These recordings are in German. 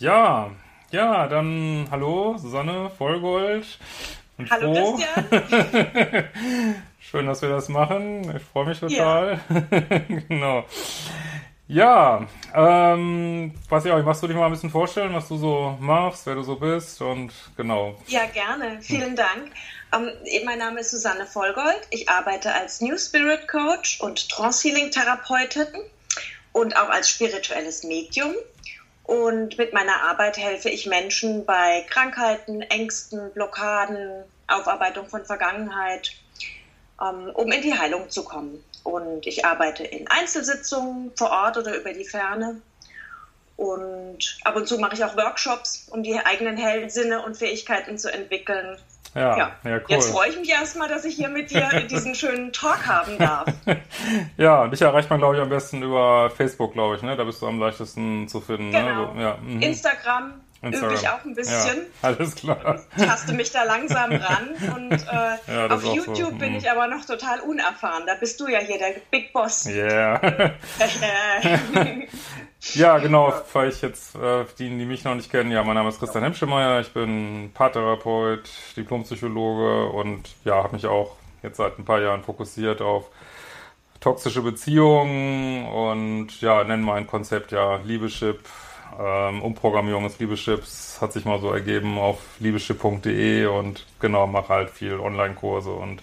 Ja, ja, dann hallo, Susanne Vollgold. Und hallo, froh. Christian. Schön, dass wir das machen. Ich freue mich total. Ja. genau. Ja, ähm, weiß ich auch, machst du dich mal ein bisschen vorstellen, was du so machst, wer du so bist und genau. Ja, gerne. Vielen Dank. Ähm, mein Name ist Susanne Vollgold. Ich arbeite als New Spirit Coach und Trance Healing Therapeutin und auch als spirituelles Medium. Und mit meiner Arbeit helfe ich Menschen bei Krankheiten, Ängsten, Blockaden, Aufarbeitung von Vergangenheit, ähm, um in die Heilung zu kommen. Und ich arbeite in Einzelsitzungen vor Ort oder über die Ferne. Und ab und zu mache ich auch Workshops, um die eigenen Hellsinne und Fähigkeiten zu entwickeln. Ja, ja. ja cool. Jetzt freue ich mich erstmal, dass ich hier mit dir diesen schönen Talk haben darf. ja, dich erreicht man, glaube ich, am besten über Facebook, glaube ich. Ne? Da bist du am leichtesten zu finden. Ne? Genau. Ne? Ja. Mhm. Instagram, Instagram. übe ich auch ein bisschen. Ja, alles klar. Taste mich da langsam ran und äh, ja, auf YouTube so. bin mhm. ich aber noch total unerfahren. Da bist du ja hier der Big Boss. Yeah. ja, genau, weil ich jetzt, äh, die, die mich noch nicht kennen, ja, mein Name ist Christian Hemschemeyer, ich bin Paartherapeut, Diplompsychologe und ja, habe mich auch jetzt seit ein paar Jahren fokussiert auf toxische Beziehungen und ja, nenne mein Konzept ja Liebeschip, ähm, Umprogrammierung des Liebeschips hat sich mal so ergeben auf liebeschip.de und genau, mache halt viel Online-Kurse und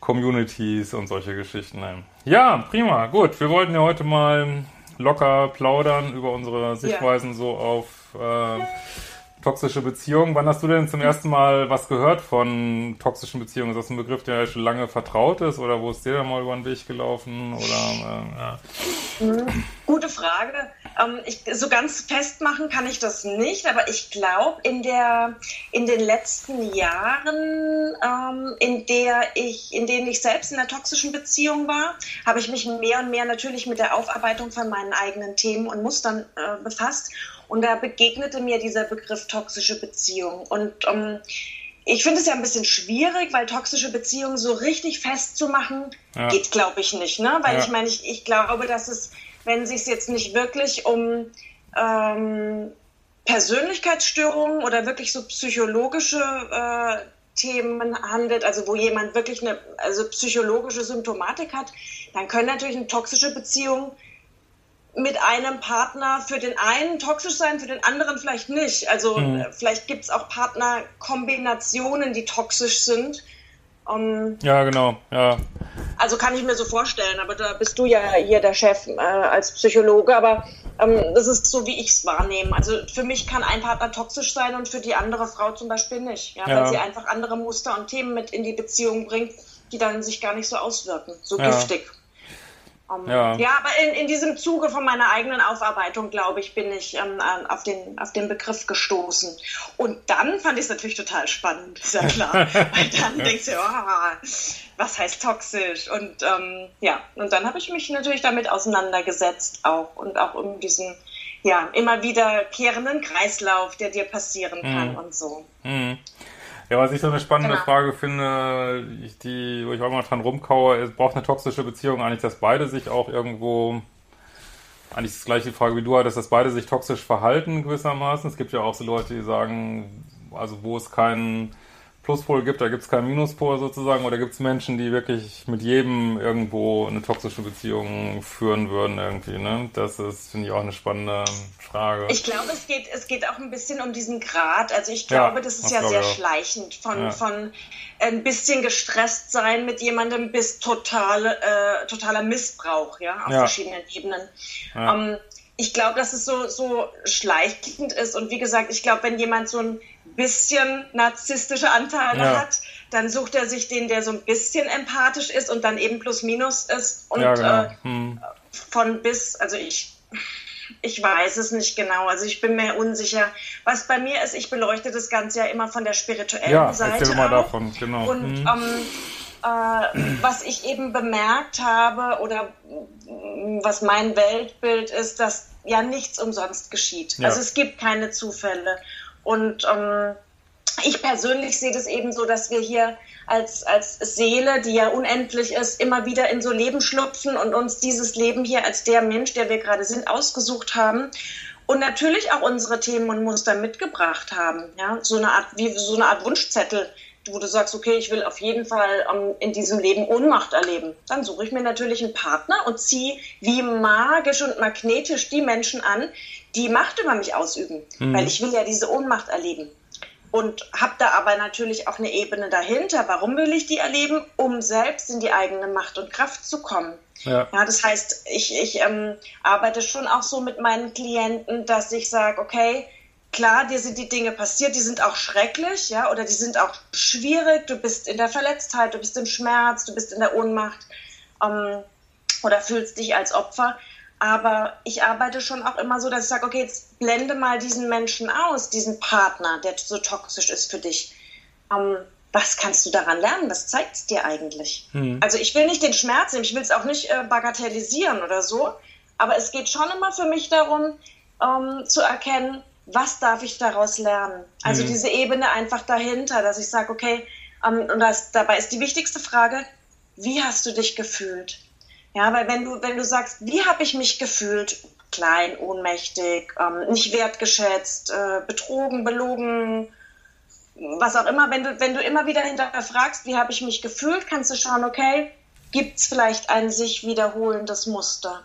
Communities und solche Geschichten. Ja, prima, gut. Wir wollten ja heute mal locker plaudern über unsere Sichtweisen ja. so auf äh, Toxische Beziehungen. Wann hast du denn zum ersten Mal was gehört von toxischen Beziehungen? Ist das ein Begriff, der schon lange vertraut ist oder wo ist dir da mal über den Weg gelaufen? Oder, äh, ja. Gute Frage. Ähm, ich, so ganz festmachen kann ich das nicht, aber ich glaube, in, in den letzten Jahren, ähm, in, der ich, in denen ich selbst in einer toxischen Beziehung war, habe ich mich mehr und mehr natürlich mit der Aufarbeitung von meinen eigenen Themen und Mustern äh, befasst und da begegnete mir dieser Begriff toxische Beziehung. Und um, ähm, ich finde es ja ein bisschen schwierig, weil toxische Beziehungen so richtig festzumachen, ja. geht, glaube ich, nicht. Ne? Weil ja. ich meine, ich, ich glaube, dass es, wenn es sich jetzt nicht wirklich um ähm, Persönlichkeitsstörungen oder wirklich so psychologische äh, Themen handelt, also wo jemand wirklich eine also psychologische Symptomatik hat, dann können natürlich eine toxische Beziehung mit einem Partner für den einen toxisch sein, für den anderen vielleicht nicht. Also mhm. Äh, vielleicht gibt es auch Partnerkombinationen, die toxisch sind. Um, ähm, ja, genau, ja. Also kann ich mir so vorstellen, aber da bist du ja hier der Chef äh, als Psychologe, aber ähm, das ist so, wie ich es wahrnehme. Also für mich kann ein Partner toxisch sein und für die andere Frau zum Beispiel nicht, ja, ja. weil sie einfach andere Muster und Themen mit in die Beziehung bringt, die dann sich gar nicht so auswirken, so ja. giftig. Um, ja. ja, aber in, in diesem Zuge von meiner eigenen Aufarbeitung, glaube ich, bin ich ähm, auf, den, auf den Begriff gestoßen. Und dann fand ich es natürlich total spannend, ist ja klar. Weil dann denkst du, oh, was heißt toxisch? Und ähm, ja, und dann habe ich mich natürlich damit auseinandergesetzt auch und auch um diesen ja, immer wiederkehrenden Kreislauf, der dir passieren kann mhm. und so. Mhm. Ja, was ich so eine spannende genau. Frage finde, die, wo ich auch mal dran rumkaue, ist, braucht eine toxische Beziehung eigentlich, dass beide sich auch irgendwo, eigentlich das gleiche Frage wie du hattest, dass beide sich toxisch verhalten gewissermaßen. Es gibt ja auch so Leute, die sagen, also wo es keinen Pluspol gibt, da gibt es keinen Minuspol sozusagen, oder gibt es Menschen, die wirklich mit jedem irgendwo eine toxische Beziehung führen würden irgendwie, ne? Das ist, finde ich, auch eine spannende Frage. Ich glaube, es geht, es geht auch ein bisschen um diesen Grad. Also ich glaube, ja, das ist ja sehr schleichend von, ja. von ein bisschen gestresst sein mit jemandem bis totale, äh, totaler Missbrauch, ja, auf ja. verschiedenen Ebenen. Um, ähm, ich glaube, dass es so, so schleichend ist. Und wie gesagt, ich glaube, wenn jemand so ein bisschen narzisstische Anteile ja. hat, dann sucht er sich den, der so ein bisschen empathisch ist und dann eben plus minus ist und ja, genau. äh, hm. von bis, also ich ich weiß es nicht genau. Also ich bin mir unsicher. Was bei mir ist, ich beleuchte das Ganze ja immer von der spirituellen ja, Seite. Mal davon, genau. Und mhm. ähm, äh, was ich eben bemerkt habe oder was mein Weltbild ist, dass ja nichts umsonst geschieht. Ja. Also es gibt keine Zufälle. Und ähm, ich persönlich sehe das eben so, dass wir hier als, als Seele, die ja unendlich ist, immer wieder in so Leben schlüpfen und uns dieses Leben hier als der Mensch, der wir gerade sind, ausgesucht haben. Und natürlich auch unsere Themen und Muster mitgebracht haben. Ja? So eine Art, wie so eine Art Wunschzettel, wo du sagst, okay, ich will auf jeden Fall ähm, in diesem Leben Ohnmacht erleben. Dann suche ich mir natürlich einen Partner und ziehe wie magisch und magnetisch die Menschen an, die Macht über mich ausüben. Mhm. Weil ich will ja diese Ohnmacht erleben und habe da aber natürlich auch eine Ebene dahinter. Warum will ich die erleben? Um selbst in die eigene Macht und Kraft zu kommen. Ja. ja das heißt, ich, ich ähm, arbeite schon auch so mit meinen Klienten, dass ich sage, okay, klar, dir sind die Dinge passiert, die sind auch schrecklich, ja, oder die sind auch schwierig. Du bist in der Verletztheit, du bist im Schmerz, du bist in der Ohnmacht ähm, oder fühlst dich als Opfer. Aber ich arbeite schon auch immer so, dass ich sage, okay, jetzt blende mal diesen Menschen aus, diesen Partner, der so toxisch ist für dich. Ähm, was kannst du daran lernen? Was zeigt es dir eigentlich? Mhm. Also ich will nicht den Schmerz nehmen, ich will es auch nicht äh, bagatellisieren oder so, aber es geht schon immer für mich darum, ähm, zu erkennen, was darf ich daraus lernen? Also mhm. diese Ebene einfach dahinter, dass ich sage, okay, ähm, und das, dabei ist die wichtigste Frage, wie hast du dich gefühlt? Ja, weil wenn du, wenn du sagst, wie habe ich mich gefühlt? Klein, ohnmächtig, ähm, nicht wertgeschätzt, äh, betrogen, belogen, was auch immer, wenn du, wenn du immer wieder hinterfragst, wie habe ich mich gefühlt, kannst du schauen, okay, gibt es vielleicht ein sich wiederholendes Muster?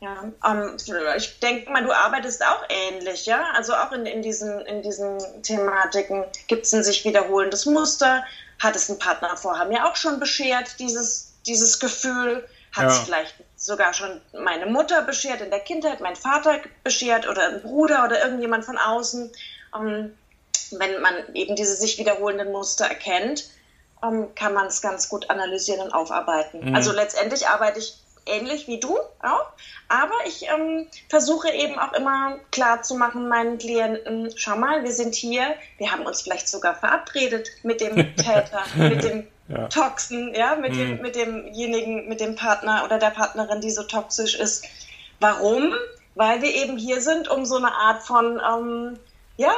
Ja, ähm, ich denke mal, du arbeitest auch ähnlich, ja? Also auch in, in, diesen, in diesen Thematiken gibt es ein sich wiederholendes Muster. Hat es ein Partner vorher mir auch schon beschert, dieses, dieses Gefühl? Hat ja. vielleicht sogar schon meine Mutter beschert in der Kindheit, mein Vater beschert oder ein Bruder oder irgendjemand von außen. Ähm, wenn man eben diese sich wiederholenden Muster erkennt, ähm, kann man es ganz gut analysieren und aufarbeiten. Mhm. Also letztendlich arbeite ich ähnlich wie du auch, aber ich ähm, versuche eben auch immer klar zu machen meinen Klienten, schau mal, wir sind hier, wir haben uns vielleicht sogar verabredet mit dem Täter, mit dem ja. Toxen, ja, mit, mhm. dem, mit demjenigen, mit dem Partner oder der Partnerin, die so toxisch ist. Warum? Weil wir eben hier sind, um so eine Art von, ähm, ja,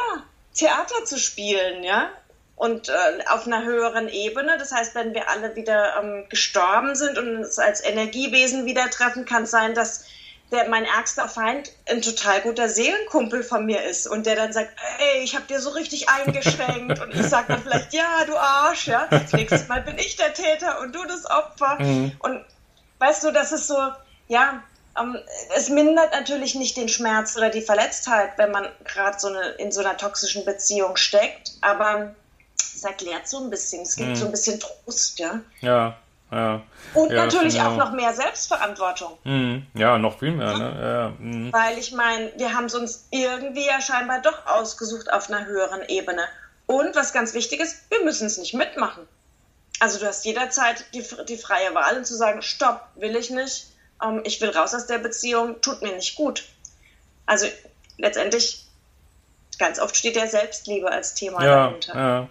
Theater zu spielen, ja, und äh, auf einer höheren Ebene. Das heißt, wenn wir alle wieder ähm, gestorben sind und uns als Energiewesen wieder treffen, kann es sein, dass der mein ärgster Feind ein total guter Seelenkumpel von mir ist und der dann sagt, ey, ich habe dir so richtig eingeschränkt und ich sage dann vielleicht, ja, du Arsch, ja, das nächste Mal bin ich der Täter und du das Opfer mhm. und weißt du, das ist so, ja, ähm, es mindert natürlich nicht den Schmerz oder die Verletztheit, wenn man gerade so in so einer toxischen Beziehung steckt, aber es erklärt so ein bisschen, es gibt mhm. so ein bisschen Trost, ja. Ja. Ja. Und ja, natürlich auch noch mehr Selbstverantwortung. Mhm. Ja, noch viel mehr. Ne? Ja, mhm. Weil ich meine, wir haben es uns irgendwie ja scheinbar doch ausgesucht auf einer höheren Ebene. Und was ganz wichtig ist, wir müssen es nicht mitmachen. Also du hast jederzeit die, die freie Wahl zu sagen, stopp, will ich nicht, ähm, ich will raus aus der Beziehung, tut mir nicht gut. Also letztendlich, ganz oft steht ja Selbstliebe als Thema ja, dahinter. Ja.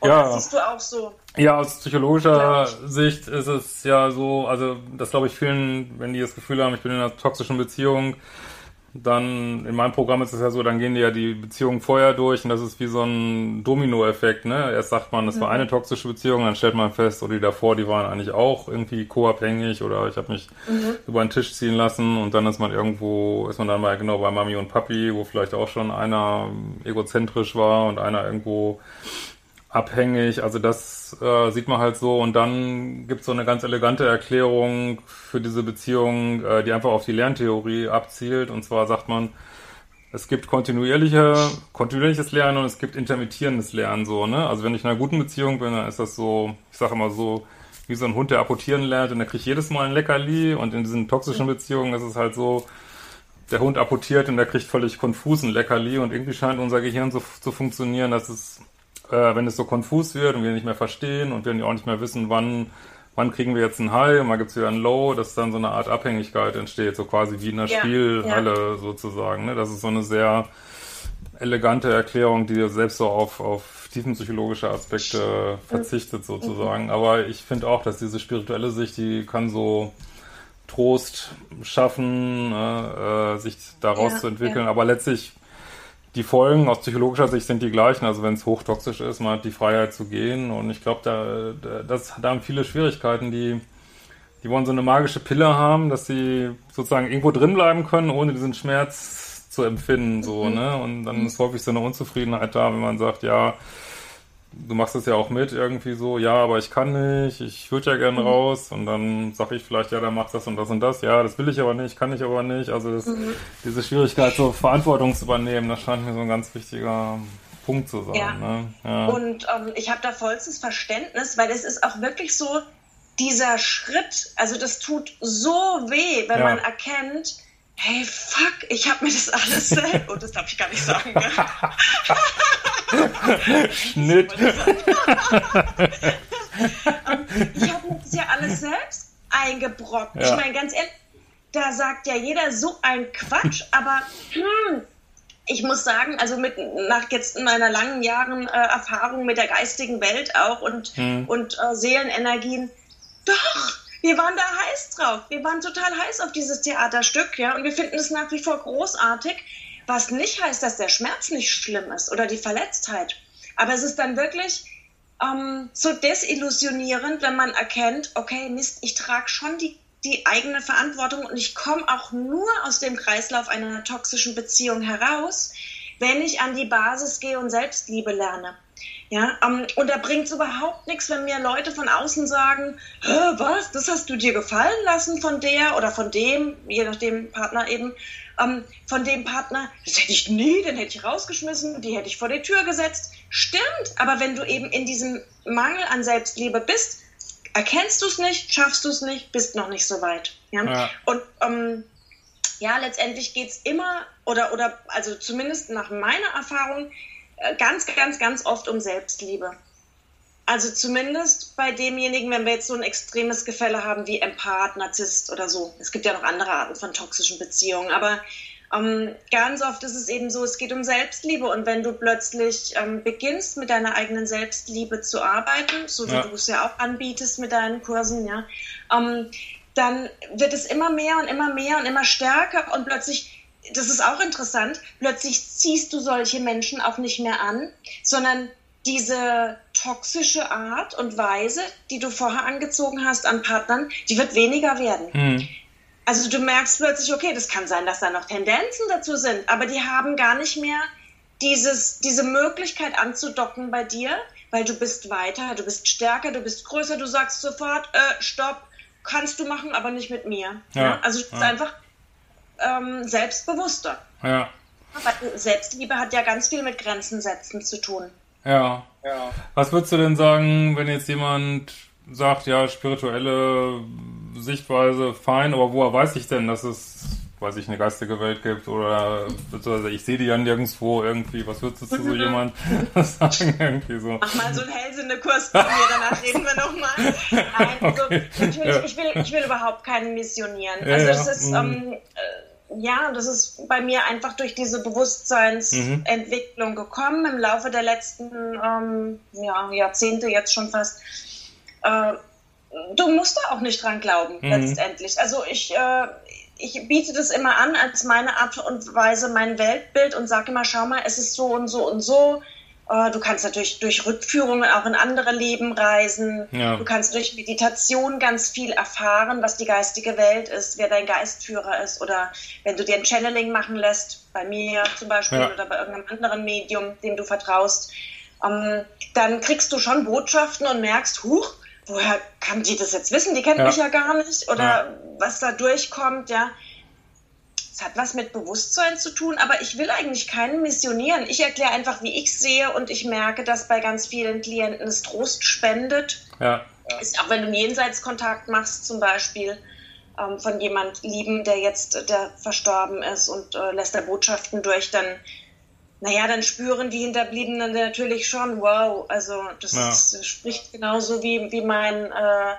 Und ja. das siehst du auch so. Ja, aus psychologischer Sicht ist es ja so, also das glaube ich vielen, wenn die das Gefühl haben, ich bin in einer toxischen Beziehung, dann in meinem Programm ist es ja so, dann gehen die ja die Beziehungen vorher durch und das ist wie so ein Dominoeffekt, ne? Erst sagt man, das mhm. war eine toxische Beziehung, dann stellt man fest, oder die davor, die waren eigentlich auch irgendwie co-abhängig oder ich habe mich mhm. über den Tisch ziehen lassen und dann ist man irgendwo, ist man dann mal genau bei Mami und Papi, wo vielleicht auch schon einer egozentrisch war und einer irgendwo abhängig. Also das äh, sieht man halt so. Und dann gibt es so eine ganz elegante Erklärung für diese Beziehung, äh, die einfach auf die Lerntheorie abzielt. Und zwar sagt man, es gibt kontinuierliche, kontinuierliches Lernen und es gibt intermittierendes Lernen so, ne? Also wenn ich in einer guten Beziehung bin, dann ist das so, ich sage immer so, wie so ein Hund, der apportieren lernt und der kriegt jedes Mal ein Leckerli und in diesen toxischen Beziehungen ist es halt so, der Hund apportiert und der kriegt völlig konfusen Leckerli und irgendwie scheint unser Gehirn so zu funktionieren, dass es äh, wenn es so konfus wird und wir nicht mehr verstehen und wir auch nicht mehr wissen, wann wann kriegen wir jetzt ein High und wann gibt es wieder ein Low, dass dann so eine Art Abhängigkeit entsteht, so quasi wie in einer ja, Spielhalle ja. sozusagen. Ne? Das ist so eine sehr elegante Erklärung, die selbst so auf, auf tiefenpsychologische Aspekte verzichtet sozusagen. Mhm. Aber ich finde auch, dass diese spirituelle Sicht, die kann so Trost schaffen, äh, äh sich daraus ja, zu entwickeln. Ja. Aber letztlich die Folgen aus psychologischer Sicht sind die gleichen. Also wenn es hochtoxisch ist, man hat die Freiheit zu gehen. Und ich glaube, da, da, das, da haben viele Schwierigkeiten, die, die wollen so eine magische Pille haben, dass sie sozusagen irgendwo drin bleiben können, ohne diesen Schmerz zu empfinden. So, mhm. ne? Und dann ist häufig so eine Unzufriedenheit da, wenn man sagt, ja, du machst es ja auch mit irgendwie so, ja, aber ich kann nicht, ich würde ja gern mhm. raus und dann sage ich vielleicht, ja, dann mach das und das und das, ja, das will ich aber nicht, kann ich aber nicht. Also das, mhm. diese Schwierigkeit, so Verantwortung zu übernehmen, das scheint mir so ein ganz wichtiger Punkt zu sein. Ja. Ne? ja. Und ähm, ich habe da vollstes Verständnis, weil es ist auch wirklich so, dieser Schritt, also das tut so weh, wenn ja. man erkennt, hey, fuck, ich habe mir das alles selbst, und das darf ich gar nicht sagen. Ne? Schnitt. ich habe mir das ja alles selbst eingebrockt. Ja. Ich meine, ganz ehrlich, da sagt ja jeder so ein Quatsch, aber hm, ich muss sagen, also mit nach jetzt meiner langen Jahren äh, Erfahrung mit der geistigen Welt auch und, hm. und äh, Seelenenergien, doch, wir waren da heiß drauf. Wir waren total heiß auf dieses Theaterstück, ja, und wir finden es nach wie vor großartig. Was nicht heißt, dass der Schmerz nicht schlimm ist oder die Verletztheit. Aber es ist dann wirklich ähm, so desillusionierend, wenn man erkennt, okay, Mist, ich trage schon die, die eigene Verantwortung und ich komme auch nur aus dem Kreislauf einer toxischen Beziehung heraus, wenn ich an die Basis gehe und Selbstliebe lerne. Ja, ähm, und da bringt es überhaupt nichts, wenn mir Leute von außen sagen, was, das hast du dir gefallen lassen von der oder von dem, je nachdem Partner eben, ähm, von dem Partner, das hätte ich nie, den hätte ich rausgeschmissen, die hätte ich vor die Tür gesetzt. Stimmt, aber wenn du eben in diesem Mangel an Selbstliebe bist, erkennst du es nicht, schaffst du es nicht, bist noch nicht so weit. Ja? ja. Und ähm, ja, letztendlich geht es immer, oder, oder also zumindest nach meiner Erfahrung, ganz, ganz, ganz oft um Selbstliebe. Also zumindest bei demjenigen, wenn wir jetzt so ein extremes Gefälle haben wie Empath, Narzisst oder so. Es gibt ja noch andere Arten von toxischen Beziehungen, aber ähm, ganz oft ist es eben so, es geht um Selbstliebe und wenn du plötzlich ähm, beginnst mit deiner eigenen Selbstliebe zu arbeiten, so wie ja. du es ja auch anbietest mit deinen Kursen, ja, ähm, dann wird es immer mehr und immer mehr und immer stärker und plötzlich das ist auch interessant, plötzlich ziehst du solche Menschen auch nicht mehr an, sondern diese toxische Art und Weise, die du vorher angezogen hast an Partnern, die wird weniger werden. Mhm. Also du merkst plötzlich, okay, das kann sein, dass da noch Tendenzen dazu sind, aber die haben gar nicht mehr dieses, diese Möglichkeit anzudocken bei dir, weil du bist weiter, du bist stärker, du bist größer, du sagst sofort, äh, stopp, kannst du machen, aber nicht mit mir. Ja, ja? Also bist ja. einfach ähm, selbstbewusster. Ja. Aber Selbstliebe hat ja ganz viel mit Grenzen setzen zu tun. Ja. ja. Was würdest du denn sagen, wenn jetzt jemand sagt, ja, spirituelle Sichtweise, fein, aber woher weiß ich denn, dass es, weiß ich, eine geistige Welt gibt oder beziehungsweise ich sehe die ja nirgendwo irgendwie, was würdest du zu so jemand sagen irgendwie so? Mach mal so einen Hellsinne-Kurs bei mir, danach reden wir nochmal. Nein, also okay. natürlich, ja. ich, will, ich will überhaupt keinen missionieren. Also ja, es ist, mhm. ähm, äh, ja, das ist bei mir einfach durch diese Bewusstseinsentwicklung mhm. gekommen im Laufe der letzten ähm, ja, Jahrzehnte jetzt schon fast. Äh, du musst da auch nicht dran glauben, mhm. letztendlich. Also ich, äh, ich biete das immer an als meine Art und Weise, mein Weltbild und sage immer, schau mal, es ist so und so und so. Äh, du kannst natürlich durch Rückführungen auch in andere Leben reisen. Ja. Du kannst durch Meditation ganz viel erfahren, was die geistige Welt ist, wer dein Geistführer ist. Oder wenn du dir ein Channeling machen lässt, bei mir zum Beispiel ja. oder bei irgendeinem anderen Medium, dem du vertraust, ähm, dann kriegst du schon Botschaften und merkst, huch, woher kann die das jetzt wissen? Die kennt ja. mich ja gar nicht. Oder was da durchkommt, ja. Es hat was mit Bewusstsein zu tun, aber ich will eigentlich keinen missionieren. Ich erkläre einfach, wie ich sehe und ich merke, dass bei ganz vielen Klienten es Trost spendet. Ja. Ist, auch wenn du einen Jenseitskontakt machst, zum Beispiel ähm, von jemand Lieben, der jetzt der verstorben ist und äh, lässt da Botschaften durch, dann, naja, dann spüren die Hinterbliebenen natürlich schon, wow, also das, ja. ist, das spricht genauso wie, wie mein. Äh,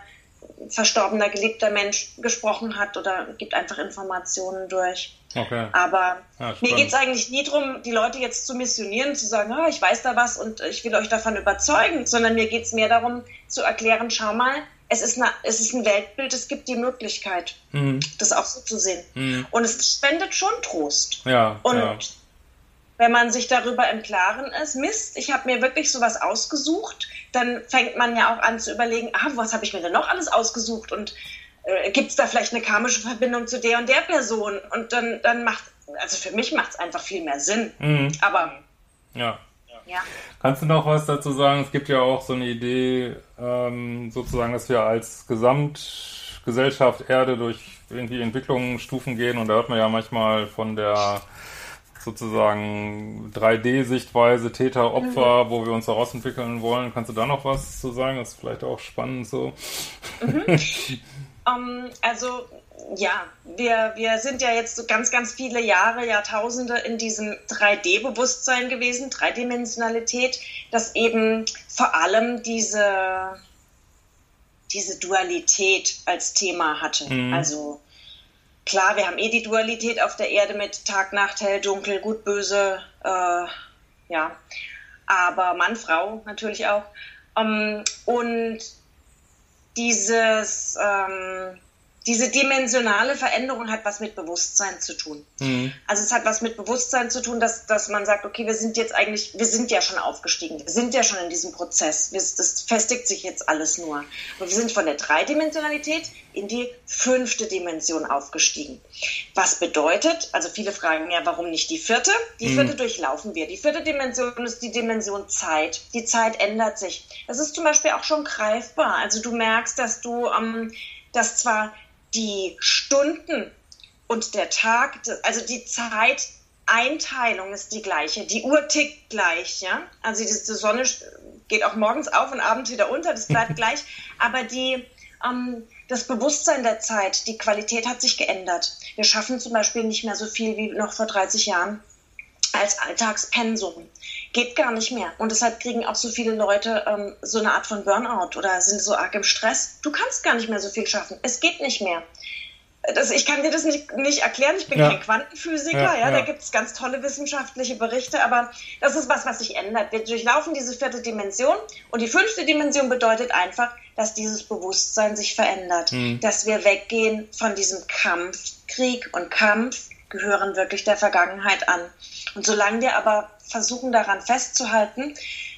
verstorbener geliebter Mensch gesprochen hat oder gibt einfach Informationen durch. Okay. Aber ja, mir geht es eigentlich nie darum, die Leute jetzt zu missionieren, zu sagen, oh, ich weiß da was und ich will euch davon überzeugen, sondern mir geht es mehr darum zu erklären, schau mal, es ist, eine, es ist ein Weltbild, es gibt die Möglichkeit, mhm. das auch so zu sehen. Mhm. Und es spendet schon Trost. Ja, und ja. Wenn man sich darüber im Klaren ist, Mist, ich habe mir wirklich sowas ausgesucht, dann fängt man ja auch an zu überlegen, ah, was habe ich mir denn noch alles ausgesucht und äh, gibt es da vielleicht eine karmische Verbindung zu der und der Person? Und dann, dann macht, also für mich macht es einfach viel mehr Sinn. Mhm. Aber ja. Ja. Kannst du noch was dazu sagen? Es gibt ja auch so eine Idee, ähm, sozusagen, dass wir als Gesamtgesellschaft Erde durch irgendwie Entwicklungsstufen gehen und da hört man ja manchmal von der sozusagen 3D-Sichtweise, Täter, Opfer, mhm. wo wir uns herausentwickeln wollen. Kannst du da noch was zu sagen? Das ist vielleicht auch spannend so. Mhm. um, also ja, wir, wir sind ja jetzt so ganz, ganz viele Jahre, Jahrtausende in diesem 3D-Bewusstsein gewesen, Dreidimensionalität, das eben vor allem diese, diese Dualität als Thema hatte. Mhm. Also klar, wir haben eh die Dualität auf der Erde mit Tag, Nacht, hell, dunkel, gut, böse, äh, ja, aber Mann, Frau natürlich auch. Ähm, und dieses ähm, diese dimensionale Veränderung hat was mit Bewusstsein zu tun. Mhm. Also es hat was mit Bewusstsein zu tun, dass, dass man sagt, okay, wir sind jetzt eigentlich, wir sind ja schon aufgestiegen, wir sind ja schon in diesem Prozess, wir, das festigt sich jetzt alles nur. Und wir sind von der Dreidimensionalität in die fünfte Dimension aufgestiegen. Was bedeutet, also viele fragen ja, warum nicht die vierte? Die mhm. vierte durchlaufen wir. Die vierte Dimension ist die Dimension Zeit. Die Zeit ändert sich. Das ist zum Beispiel auch schon greifbar. Also du merkst, dass du, ähm, dass zwar die Stunden und der Tag, also die Zeiteinteilung ist die gleiche. Die Uhr tickt gleich, ja. Also die Sonne geht auch morgens auf und abends wieder unter, das bleibt gleich. Aber die, ähm, das Bewusstsein der Zeit, die Qualität hat sich geändert. Wir schaffen zum Beispiel nicht mehr so viel wie noch vor 30 Jahren als Alltagspensum. Geht gar nicht mehr. Und deshalb kriegen auch so viele Leute ähm, so eine Art von Burnout oder sind so arg im Stress. Du kannst gar nicht mehr so viel schaffen. Es geht nicht mehr. Das, ich kann dir das nicht, nicht erklären. Ich bin ja. kein Quantenphysiker. Ja, ja, ja. Da gibt es ganz tolle wissenschaftliche Berichte. Aber das ist was, was sich ändert. Wir durchlaufen diese vierte Dimension. Und die fünfte Dimension bedeutet einfach, dass dieses Bewusstsein sich verändert. Mhm. Dass wir weggehen von diesem Kampf, Krieg und Kampf gehören wirklich der Vergangenheit an. Und solange wir aber versuchen daran festzuhalten,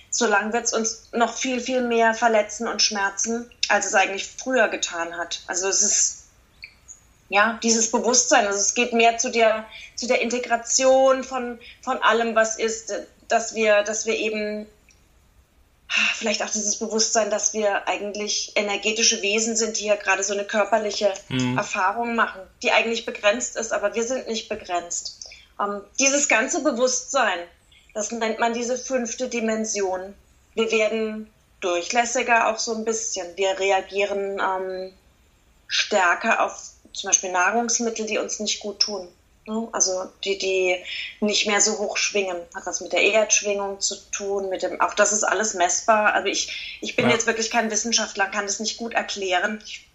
solange wird es uns noch viel, viel mehr verletzen und schmerzen, als es eigentlich früher getan hat. Also es ist ja dieses Bewusstsein, also es geht mehr zu der, zu der Integration von, von allem, was ist, dass wir, dass wir eben vielleicht auch dieses Bewusstsein, dass wir eigentlich energetische Wesen sind, die ja gerade so eine körperliche mhm. Erfahrung machen, die eigentlich begrenzt ist, aber wir sind nicht begrenzt. Ähm, dieses ganze Bewusstsein, das nennt man diese fünfte Dimension. Wir werden durchlässiger auch so ein bisschen. Wir reagieren ähm, stärker auf zum Beispiel Nahrungsmittel, die uns nicht gut tun. Ne? Also die, die nicht mehr so hoch schwingen, hat was mit der Erdschwingung zu tun, mit dem, auch das ist alles messbar. Also ich, ich bin ja. jetzt wirklich kein Wissenschaftler, kann das nicht gut erklären. Ich,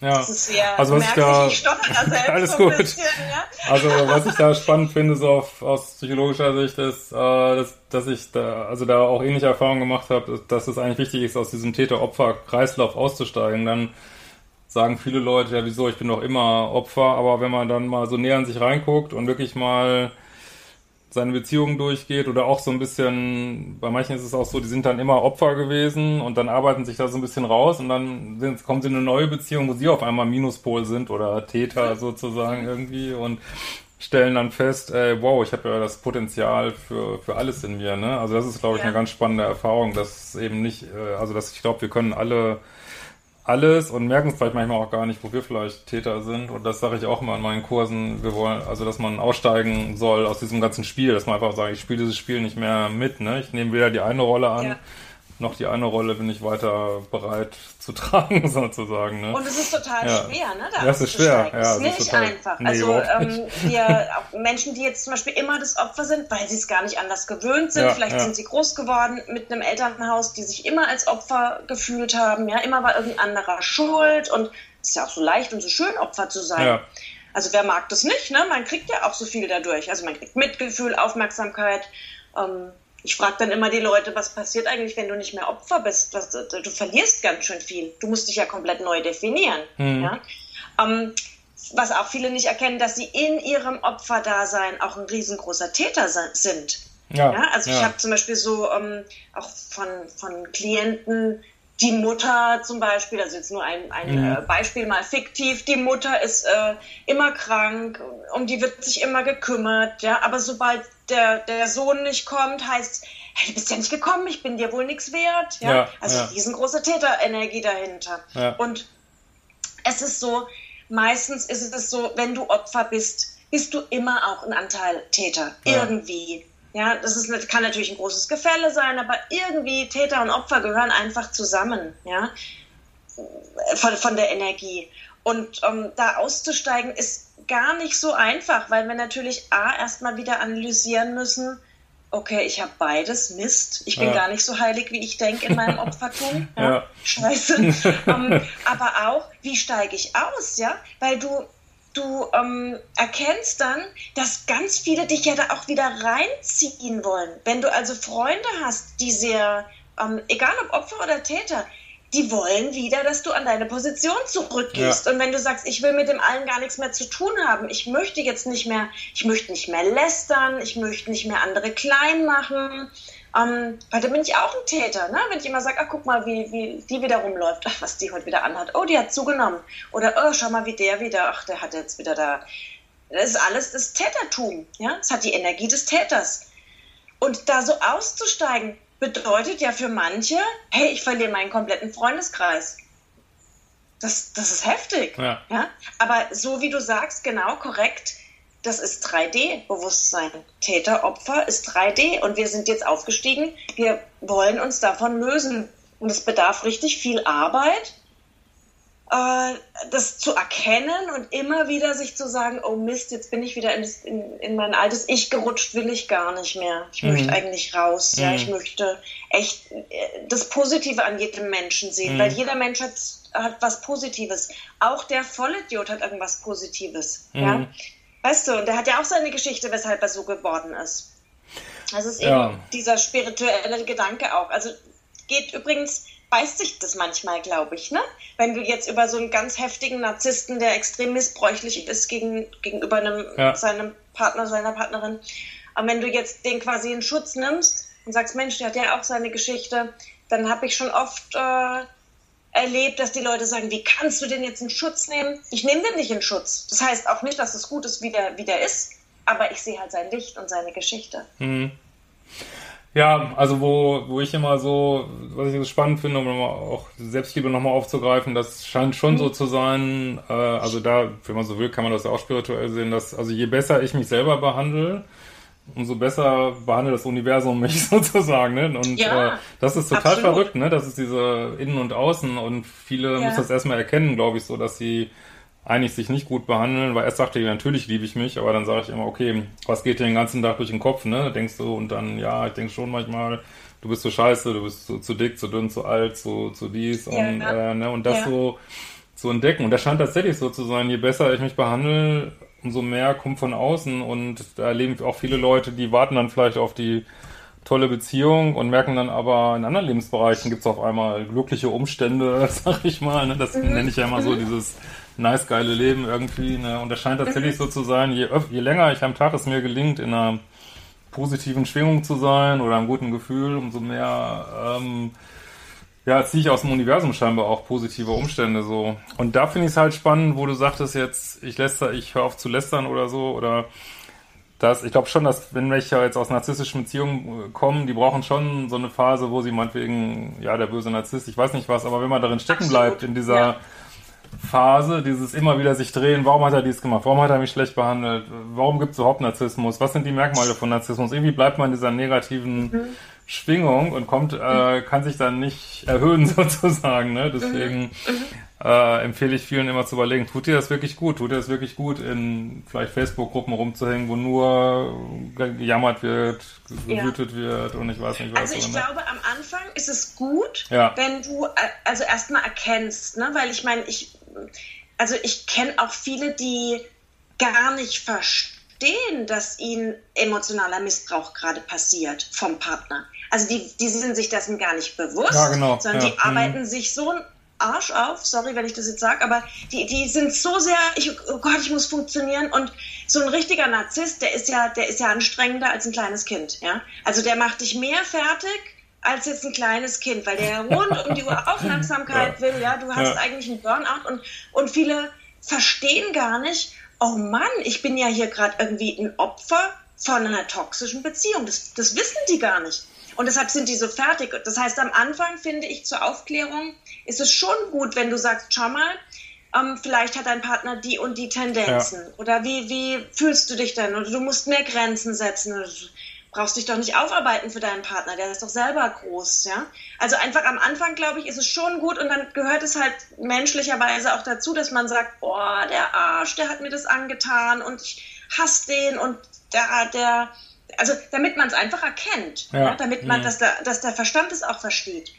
ja. Das ist sehr also was ich da, ich da selbst alles so gut. Bisschen, ja? Also was ich da spannend finde, so auf, aus psychologischer Sicht, ist, äh, dass, dass ich da, also da auch ähnliche Erfahrungen gemacht habe, dass es eigentlich wichtig ist, aus diesem Täter-Opfer-Kreislauf auszusteigen. Dann sagen viele Leute, ja wieso, ich bin doch immer Opfer, aber wenn man dann mal so näher an sich reinguckt und wirklich mal seine Beziehungen durchgeht oder auch so ein bisschen, bei manchen ist es auch so, die sind dann immer Opfer gewesen und dann arbeiten sich da so ein bisschen raus und dann sind, kommen sie in eine neue Beziehung, wo sie auf einmal Minuspol sind oder Täter sozusagen irgendwie und stellen dann fest, ey, wow, ich habe ja das Potenzial für, für alles in mir. Ne? Also das ist, glaube ich, ja. eine ganz spannende Erfahrung, dass eben nicht, äh, also dass ich glaube, wir können alle alles und merken es vielleicht manchmal auch gar nicht, wo wir vielleicht Täter sind. Und das sage ich auch immer in meinen Kursen. Wir wollen, also dass man aussteigen soll aus diesem ganzen Spiel, dass man einfach sagt, ich spiele dieses Spiel nicht mehr mit. Ne? Ich nehme weder die eine Rolle an, ja. Noch die eine Rolle bin ich weiter bereit zu tragen, sozusagen. Ne? Und es ist total ja. schwer, ne? Da ja, es ist schwer. Ja, es ist nicht total, einfach. Nee, also ähm, wir, auch Menschen, die jetzt zum Beispiel immer das Opfer sind, weil sie es gar nicht anders gewöhnt sind, ja, vielleicht ja. sind sie groß geworden mit einem Elternhaus, die sich immer als Opfer gefühlt haben, ja, immer war irgendein anderer schuld und es ist ja auch so leicht und so schön, Opfer zu sein. Ja. Also wer mag das nicht, ne? Man kriegt ja auch so viel dadurch. Also man kriegt Mitgefühl, Aufmerksamkeit, ähm, ich frage dann immer die Leute, was passiert eigentlich, wenn du nicht mehr Opfer bist? Was, du verlierst ganz schön viel. Du musst dich ja komplett neu definieren. Mhm. Ja? Ähm, was auch viele nicht erkennen, dass sie in ihrem Opferdasein auch ein riesengroßer Täter sind. Ja, ja also ja. ich habe zum Beispiel so ähm, auch von, von Klienten, die Mutter zum Beispiel, also jetzt nur ein, ein mhm. äh, Beispiel mal fiktiv, die Mutter ist äh, immer krank, um die wird sich immer gekümmert, ja, aber sobald der, der Sohn nicht kommt, heißt, hey, du bist ja nicht gekommen, ich bin dir wohl nichts wert, ja, ja also ja. riesengroße Täterenergie dahinter. Ja. Und es ist so, meistens ist es so, wenn du Opfer bist, bist du immer auch ein Anteil Täter, irgendwie. Ja, das ist, kann natürlich ein großes Gefälle sein, aber irgendwie Täter und Opfer gehören einfach zusammen, ja, von, von der Energie. Und um, ähm, da auszusteigen ist gar nicht so einfach, weil wir natürlich A, erstmal wieder analysieren müssen, okay, ich habe beides, Mist, ich bin ja. gar nicht so heilig, wie ich denke in meinem Opfertum. Ja, ja. Scheiße. um, ähm, aber auch, wie steige ich aus, ja? Weil du du ähm, erkennst dann, dass ganz viele dich ja da auch wieder reinziehen wollen. Wenn du also Freunde hast, die sehr, ähm, egal ob Opfer oder Täter, die wollen wieder, dass du an deine Position zurückgehst. Ja. Und wenn du sagst, ich will mit dem allen gar nichts mehr zu tun haben, ich möchte jetzt nicht mehr, ich möchte nicht mehr lästern, ich möchte nicht mehr andere klein machen, ähm, weil da bin ich auch ein Täter, ne? wenn ich immer sage, ach guck mal, wie, wie die wieder rumläuft, ach, was die heute wieder anhat, oh, die hat zugenommen. Oder oh, schau mal, wie der wieder, ach, der hat jetzt wieder da. Das ist alles das Tätertum, ja, es hat die Energie des Täters. Und da so auszusteigen, bedeutet ja für manche, hey, ich verliere meinen kompletten Freundeskreis. Das, das ist heftig. Ja. ja. Aber so wie du sagst, genau korrekt, das ist 3D-Bewusstsein. Täter, Opfer ist 3D und wir sind jetzt aufgestiegen. Wir wollen uns davon lösen. Und es bedarf richtig viel Arbeit, äh, das zu erkennen und immer wieder sich zu sagen, oh Mist, jetzt bin ich wieder in, in, in mein altes Ich gerutscht, will ich gar nicht mehr. Ich mhm. möchte eigentlich raus. Mhm. Ja, ich möchte echt äh, das Positive an jedem Menschen sehen, mhm. weil jeder Mensch hat, hat was Positives. Auch der Vollidiot hat irgendwas Positives. Ja? Weißt du, und der hat ja auch seine Geschichte, weshalb er so geworden ist. Das ist eben ja. dieser spirituelle Gedanke auch. Also geht übrigens, beißt sich das manchmal, glaube ich, ne? Wenn du jetzt über so einen ganz heftigen Narzissten, der extrem missbräuchlich ist gegen, gegenüber einem, ja. seinem Partner, seiner Partnerin, aber wenn du jetzt den quasi in Schutz nimmst und sagst, Mensch, der hat ja auch seine Geschichte, dann habe ich schon oft äh, erlebt, dass die Leute sagen, wie kannst du den jetzt in Schutz nehmen? Ich nehme den nicht in Schutz. Das heißt auch nicht, dass es gut ist, wie der, wie der ist, aber ich sehe halt sein Licht und seine Geschichte. Mhm. Ja, also wo, wo ich immer so, was ich so spannend finde, um auch Selbstliebe nochmal aufzugreifen, das scheint schon mhm. so zu sein, äh, also da, wenn man so will, kann man das auch spirituell sehen, dass, also je besser ich mich selber behandle, umso besser behandelt das Universum mich sozusagen. Ne? Und ja, äh, das ist total absolut. verrückt, ne? Das ist diese Innen und Außen und viele ja. müssen das erstmal erkennen, glaube ich, so, dass sie eigentlich sich nicht gut behandeln, weil erst sagte ich, natürlich liebe ich mich, aber dann sage ich immer, okay, was geht dir den ganzen Tag durch den Kopf, ne? Denkst du, und dann, ja, ich denke schon manchmal, du bist so scheiße, du bist zu, zu dick, zu dünn, zu alt, zu, zu dies ja, und, äh, ne? und das so zu entdecken. Und das scheint tatsächlich so zu sein, je besser ich mich behandle, umso mehr kommt von außen und da erleben auch viele Leute, die warten dann vielleicht auf die tolle Beziehung und merken dann aber in anderen Lebensbereichen gibt es auf einmal glückliche Umstände, sag ich mal. Ne? Das mhm. nenne ich ja immer so dieses nice, geile Leben irgendwie. Ne? Und das scheint tatsächlich so zu sein, je, je länger ich am Tag es mir gelingt, in einer positiven Schwingung zu sein oder einem guten Gefühl, umso mehr ähm, ja, ziehe ich aus dem Universum scheinbar auch positive Umstände so. Und da finde ich es halt spannend, wo du sagtest jetzt, ich läster, ich höre auf zu lästern oder so, oder das, ich glaube schon, dass wenn welche jetzt aus narzisstischen Beziehungen äh, kommen, die brauchen schon so eine Phase, wo sie meinetwegen, ja, der böse Narzisst, ich weiß nicht was, aber wenn man darin stecken bleibt in dieser ja. Phase, dieses immer wieder sich drehen, warum hat er dies gemacht, warum hat er mich schlecht behandelt, warum gibt es überhaupt Narzissmus, was sind die Merkmale von Narzissmus? Irgendwie bleibt man in dieser negativen mhm Schwingung und kommt, äh, kann sich dann nicht erhöhen sozusagen. Ne? Deswegen mhm. äh, empfehle ich vielen immer zu überlegen, tut dir das wirklich gut? Tut dir das wirklich gut, in vielleicht Facebook-Gruppen rumzuhängen, wo nur gejammert wird, gewütet ja. wird und ich weiß nicht was. Also ich oder? glaube, am Anfang ist es gut, ja. wenn du äh, also erstmal erkennst, ne? weil ich meine, ich also ich kenne auch viele, die gar nicht verstehen, dass ihnen emotionaler Missbrauch gerade passiert vom Partner. Also die, die sind sich dessen gar nicht bewusst, ja, genau. sondern ja. die arbeiten mhm. sich so ein Arsch auf, sorry, wenn ich das jetzt sage, aber die, die sind so sehr, ich, oh Gott, ich muss funktionieren und so ein richtiger Narzisst, der ist ja, der ist ja anstrengender als ein kleines Kind, ja. Also der macht dich mehr fertig als jetzt ein kleines Kind, weil der rund um die Uhr Aufmerksamkeit will, ja. Du hast ja. eigentlich einen Burnout und, und viele verstehen gar nicht, oh Mann, ich bin ja hier gerade irgendwie ein Opfer von einer toxischen Beziehung. Das, das wissen die gar nicht. Und deshalb sind die so fertig. Das heißt, am Anfang finde ich zur Aufklärung ist es schon gut, wenn du sagst, schau mal, ähm, vielleicht hat dein Partner die und die Tendenzen. Ja. Oder wie, wie fühlst du dich denn? Oder du musst mehr Grenzen setzen. Brauchst dich doch nicht aufarbeiten für deinen Partner. Der ist doch selber groß. Ja? Also einfach am Anfang, glaube ich, ist es schon gut. Und dann gehört es halt menschlicherweise auch dazu, dass man sagt, oh, der Arsch, der hat mir das angetan und ich hasse den und der, der also damit man es einfach erkennt, ja. Ja, damit man, ja. dass, der, dass der Verstand es auch versteht.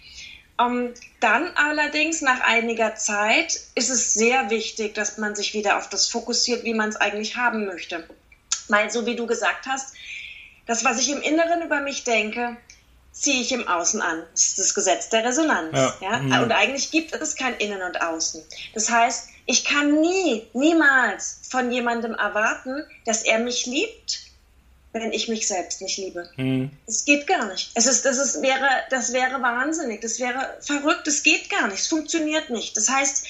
Um, dann allerdings nach einiger Zeit ist es sehr wichtig, dass man sich wieder auf das fokussiert, wie man es eigentlich haben möchte. Weil, so wie du gesagt hast, das, was ich im Inneren über mich denke, ziehe ich im Außen an. Das ist das Gesetz der Resonanz. Ja. ja? Und eigentlich gibt es kein Innen und Außen. Das heißt, ich kann nie, niemals von jemandem erwarten, dass er mich liebt, wenn ich mich selbst nicht liebe. Mhm. Es geht gar nicht. Es ist, das ist, wäre, das wäre wahnsinnig, das wäre verrückt, es geht gar nicht, es funktioniert nicht. Das heißt,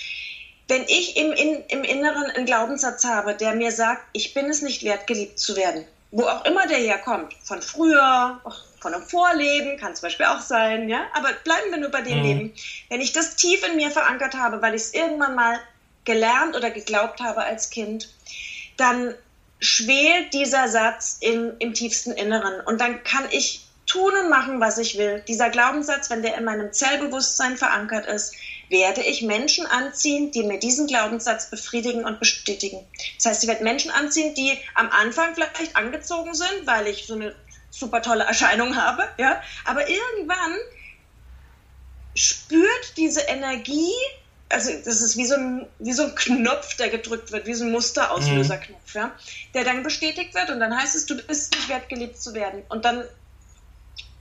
wenn ich im, in, im Inneren einen Glaubenssatz habe, der mir sagt, ich bin es nicht wert, geliebt zu werden, wo auch immer der herkommt, von früher, von einem Vorleben, kann zum Beispiel auch sein, ja, aber bleiben wir nur bei dem mhm. Leben. Wenn ich das tief in mir verankert habe, weil ich es irgendwann mal gelernt oder geglaubt habe als Kind, dann schwelt dieser Satz im, im tiefsten Inneren. Und dann kann ich tun und machen, was ich will. Dieser Glaubenssatz, wenn der in meinem Zellbewusstsein verankert ist, werde ich Menschen anziehen, die mir diesen Glaubenssatz befriedigen und bestätigen. Das heißt, ich werde Menschen anziehen, die am Anfang vielleicht angezogen sind, weil ich so eine super tolle Erscheinung habe, ja, aber irgendwann spürt diese Energie also das ist wie so, ein, wie so ein Knopf, der gedrückt wird, wie so ein Musterauslöserknopf, ja, der dann bestätigt wird und dann heißt es, du bist nicht wert, geliebt zu werden. Und dann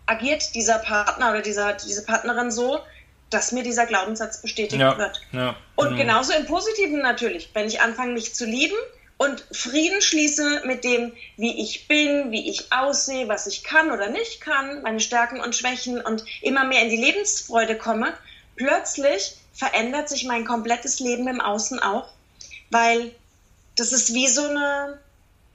agiert dieser Partner oder dieser, diese Partnerin so, dass mir dieser Glaubenssatz bestätigt ja, wird. Ja, und mhm. genauso im Positiven natürlich. Wenn ich anfange, mich zu lieben und Frieden schließe mit dem, wie ich bin, wie ich aussehe, was ich kann oder nicht kann, meine Stärken und Schwächen und immer mehr in die Lebensfreude komme, plötzlich verändert sich mein komplettes Leben im Außen auch, weil das ist wie so eine,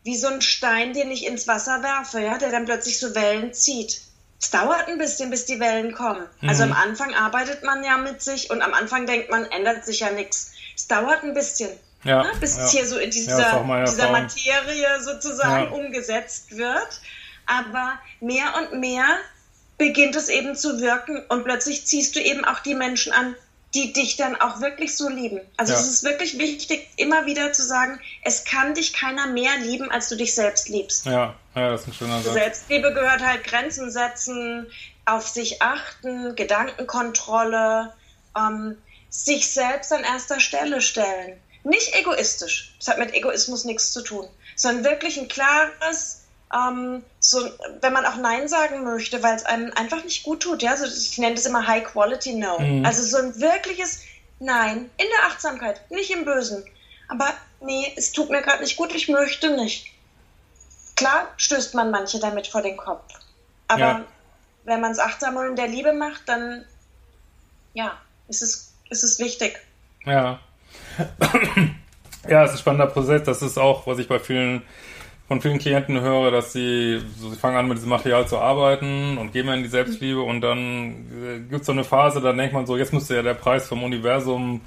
wie so ein Stein, den ich ins Wasser werfe, ja, der dann plötzlich so Wellen zieht. Es dauert ein bisschen, bis die Wellen kommen. Mhm. Also am Anfang arbeitet man ja mit sich und am Anfang denkt man, ändert sich ja nichts. Es dauert ein bisschen, ja, ne, bis ja. es hier so in dieser, ja, dieser Materie sozusagen umgesetzt wird. Aber mehr und mehr beginnt es eben zu wirken und plötzlich ziehst du eben auch die Menschen an, die dich dann auch wirklich so lieben. Also ja. es ist wirklich wichtig, immer wieder zu sagen, es kann dich keiner mehr lieben, als du dich selbst liebst. Ja, ja das ist ein schöner Satz. Selbstliebe gehört halt Grenzen setzen, auf sich achten, Gedankenkontrolle, ähm, sich selbst an erster Stelle stellen. Nicht egoistisch. Das hat mit Egoismus nichts zu tun, sondern wirklich ein klares, ähm, so, wenn man auch Nein sagen möchte, weil es einem einfach nicht gut tut. Ja? Also ich nenne das immer High Quality No. Mhm. Also so ein wirkliches Nein in der Achtsamkeit, nicht im Bösen. Aber nee, es tut mir gerade nicht gut, ich möchte nicht. Klar stößt man manche damit vor den Kopf. Aber ja. wenn man es achtsam und in der Liebe macht, dann ja, ist es, ist es wichtig. Ja. ja, es ist ein spannender Prozess. Das ist auch, was ich bei vielen von vielen Klienten höre, dass sie, so, sie fangen an mit diesem Material zu arbeiten und gehen in die Selbstliebe und dann äh, gibt es so eine Phase, da denkt man so, jetzt müsste ja der Preis vom Universum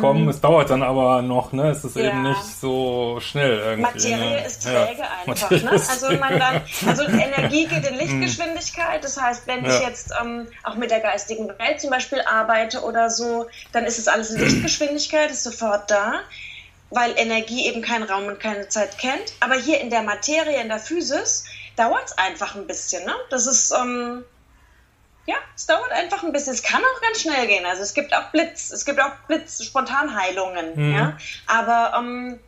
kommen. Mhm. Es dauert dann aber noch, ne? Es ist ja. eben nicht so schnell irgendwie. Materie ne? ist träge ja. einfach, ne? Also man dann, also Energie geht in mhm. Lichtgeschwindigkeit. Das heißt, wenn ja. ich jetzt ähm, auch mit der geistigen Welt zum Beispiel arbeite oder so, dann ist es alles in Lichtgeschwindigkeit, ist sofort da weil Energie eben keinen Raum und keine Zeit kennt. Aber hier in der Materie, in der Physis, dauert es einfach ein bisschen. Ne? Das ist, ähm, ja, es dauert einfach ein bisschen. Es kann auch ganz schnell gehen. Also es gibt auch Blitz, es gibt auch Blitz-Spontanheilungen. Mhm. Ja? Aber ähm,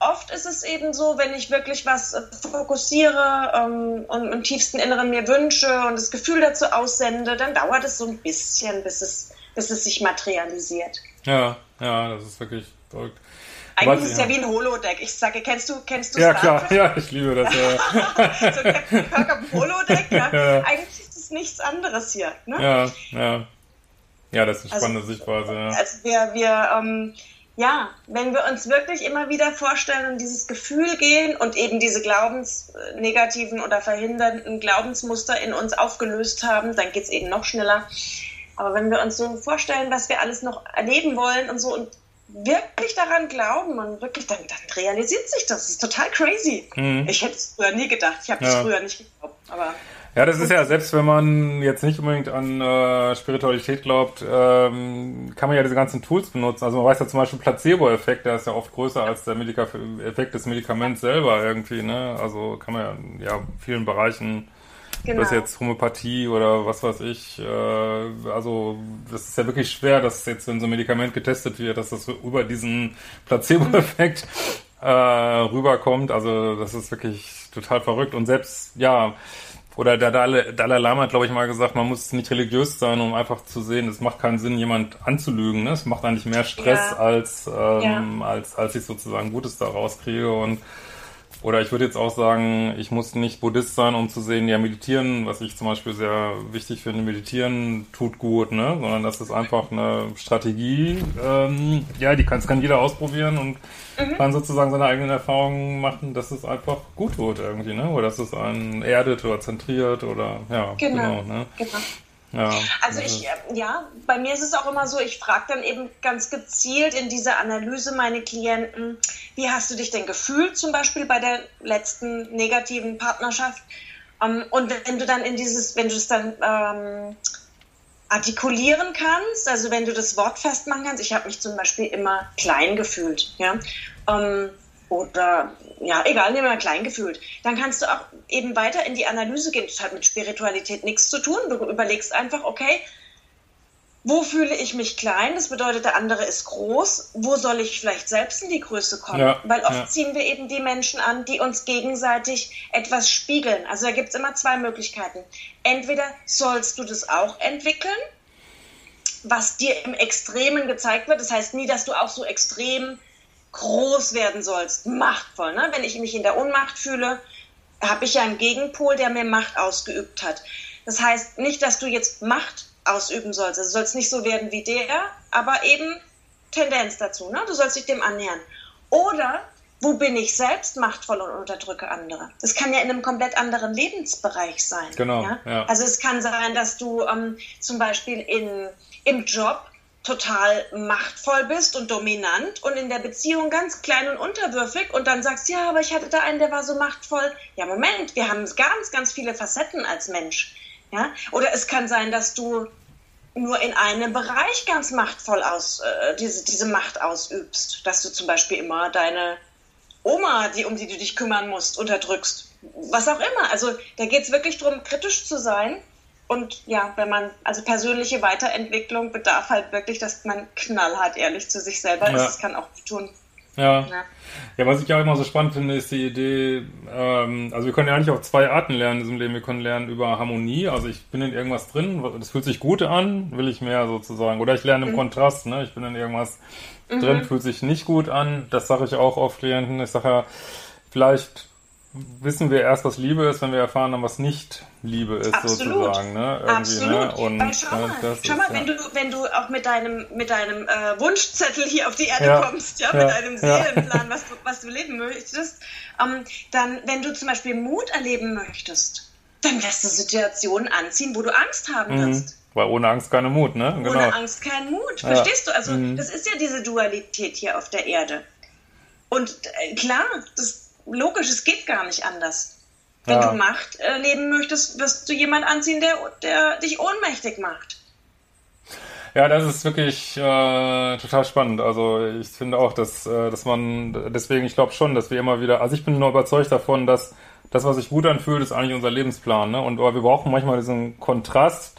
oft ist es eben so, wenn ich wirklich was äh, fokussiere ähm, und im tiefsten Inneren mir wünsche und das Gefühl dazu aussende, dann dauert es so ein bisschen, bis es, bis es sich materialisiert. Ja, ja, das ist wirklich verrückt. Eigentlich ist es ja wie ein Holodeck. Ich sage, kennst du, kennst du Ja, klar, ja, ich liebe das. Ja. so Captain Kirk am Holodeck, ja. ja. Eigentlich ist es nichts anderes hier. Ne? Ja, ja. Ja, das ist eine also, spannende Sichtweise. Ja. Also wir, wir ähm, ja, wenn wir uns wirklich immer wieder vorstellen und dieses Gefühl gehen und eben diese glaubensnegativen oder verhindernden Glaubensmuster in uns aufgelöst haben, dann geht es eben noch schneller. Aber wenn wir uns so vorstellen, was wir alles noch erleben wollen und so und wirklich daran glauben und wirklich, dann, dann realisiert sich das. Das ist total crazy. Mhm. Ich hätte es früher nie gedacht. Ich habe es ja. früher nicht geglaubt. Aber ja, das ist ja, selbst wenn man jetzt nicht unbedingt an äh, Spiritualität glaubt, ähm, kann man ja diese ganzen Tools benutzen. Also man weiß ja zum Beispiel Placebo-Effekt, der ist ja oft größer als der Medika Effekt des Medikaments selber irgendwie. Ne? Also kann man ja, ja vielen Bereichen Genau. Das ist jetzt Homöopathie oder was weiß ich. Äh, also das ist ja wirklich schwer, dass jetzt, wenn so ein Medikament getestet wird, dass das über diesen Placebo-Effekt äh, rüberkommt. Also das ist wirklich total verrückt. Und selbst, ja, oder der Dalai Lama hat, glaube ich, mal gesagt, man muss nicht religiös sein, um einfach zu sehen, es macht keinen Sinn, jemand anzulügen. Ne? Es macht eigentlich mehr Stress, ja. als, ähm, ja. als, als ich sozusagen Gutes da rauskriege. Und oder ich würde jetzt auch sagen, ich muss nicht Buddhist sein, um zu sehen, ja, meditieren, was ich zum Beispiel sehr wichtig finde, meditieren tut gut, ne? Sondern das ist einfach eine Strategie, ähm, ja, die kann, kann jeder ausprobieren und mhm. kann sozusagen seine eigenen Erfahrungen machen, dass es einfach gut tut irgendwie, ne? Oder dass es einen erdet oder zentriert oder ja, genau, genau ne? Genau. Ja, also ich, äh, ja, bei mir ist es auch immer so, ich frage dann eben ganz gezielt in dieser Analyse meine Klienten, wie hast du dich denn gefühlt, zum Beispiel bei der letzten negativen Partnerschaft? Ähm, und wenn du dann in dieses, wenn du es dann ähm, artikulieren kannst, also wenn du das Wort festmachen kannst, ich habe mich zum Beispiel immer klein gefühlt, ja. Ähm, oder ja, egal, nehmen wir mal klein gefühlt. Dann kannst du auch eben weiter in die Analyse gehen. Das hat mit Spiritualität nichts zu tun. Du überlegst einfach, okay, wo fühle ich mich klein? Das bedeutet, der andere ist groß. Wo soll ich vielleicht selbst in die Größe kommen? Ja, Weil oft ja. ziehen wir eben die Menschen an, die uns gegenseitig etwas spiegeln. Also da gibt es immer zwei Möglichkeiten. Entweder sollst du das auch entwickeln, was dir im Extremen gezeigt wird. Das heißt nie, dass du auch so extrem groß werden sollst, machtvoll. Ne? Wenn ich mich in der Ohnmacht fühle, habe ich ja einen Gegenpol, der mir Macht ausgeübt hat. Das heißt nicht, dass du jetzt Macht ausüben sollst. Also du sollst nicht so werden wie der, aber eben Tendenz dazu. Ne? Du sollst dich dem annähern. Oder wo bin ich selbst machtvoll und unterdrücke andere? Das kann ja in einem komplett anderen Lebensbereich sein. Genau. Ja? Ja. Also es kann sein, dass du ähm, zum Beispiel in, im Job total machtvoll bist und dominant und in der Beziehung ganz klein und unterwürfig und dann sagst, ja, aber ich hatte da einen, der war so machtvoll. Ja, Moment, wir haben ganz, ganz viele Facetten als Mensch. Ja? Oder es kann sein, dass du nur in einem Bereich ganz machtvoll aus, äh, diese, diese Macht ausübst. Dass du zum Beispiel immer deine Oma, die, um die du dich kümmern musst, unterdrückst. Was auch immer. Also da geht es wirklich darum, kritisch zu sein und ja, wenn man, also persönliche Weiterentwicklung bedarf halt wirklich, dass man knallhart ehrlich zu sich selber ja. ist. Das kann auch tun. Ja. ja. ja. was ich auch immer so spannend finde, ist die Idee, ähm, also wir können ja eigentlich auf zwei Arten lernen in diesem Leben. Wir können lernen über Harmonie, also ich bin in irgendwas drin, das fühlt sich gut an, will ich mehr sozusagen. Oder ich lerne im mhm. Kontrast, ne? Ich bin in irgendwas mhm. drin, fühlt sich nicht gut an. Das sage ich auch oft Klienten. Ich sage ja, vielleicht wissen wir erst, was Liebe ist, wenn wir erfahren haben, was nicht Liebe ist, Absolut. sozusagen. Ne? Irgendwie, Absolut. Ne? Und, Weil schau mal, ne, schau mal ist, wenn, ja. du, wenn du auch mit deinem, mit deinem äh, Wunschzettel hier auf die Erde ja. kommst, ja, ja. mit einem Seelenplan, was du, was du leben möchtest, ähm, dann, wenn du zum Beispiel Mut erleben möchtest, dann wirst du Situationen anziehen, wo du Angst haben mhm. wirst. Weil ohne Angst keine Mut, ne? Genau. Ohne Angst kein Mut. Verstehst du? Also, mhm. das ist ja diese Dualität hier auf der Erde. Und äh, klar, das logisch, es geht gar nicht anders. Wenn ja. du Macht erleben möchtest, wirst du jemand anziehen, der, der dich ohnmächtig macht. Ja, das ist wirklich äh, total spannend. Also ich finde auch, dass, äh, dass man, deswegen, ich glaube schon, dass wir immer wieder, also ich bin nur überzeugt davon, dass das, was sich gut anfühlt, ist eigentlich unser Lebensplan. Ne? Und aber wir brauchen manchmal diesen Kontrast,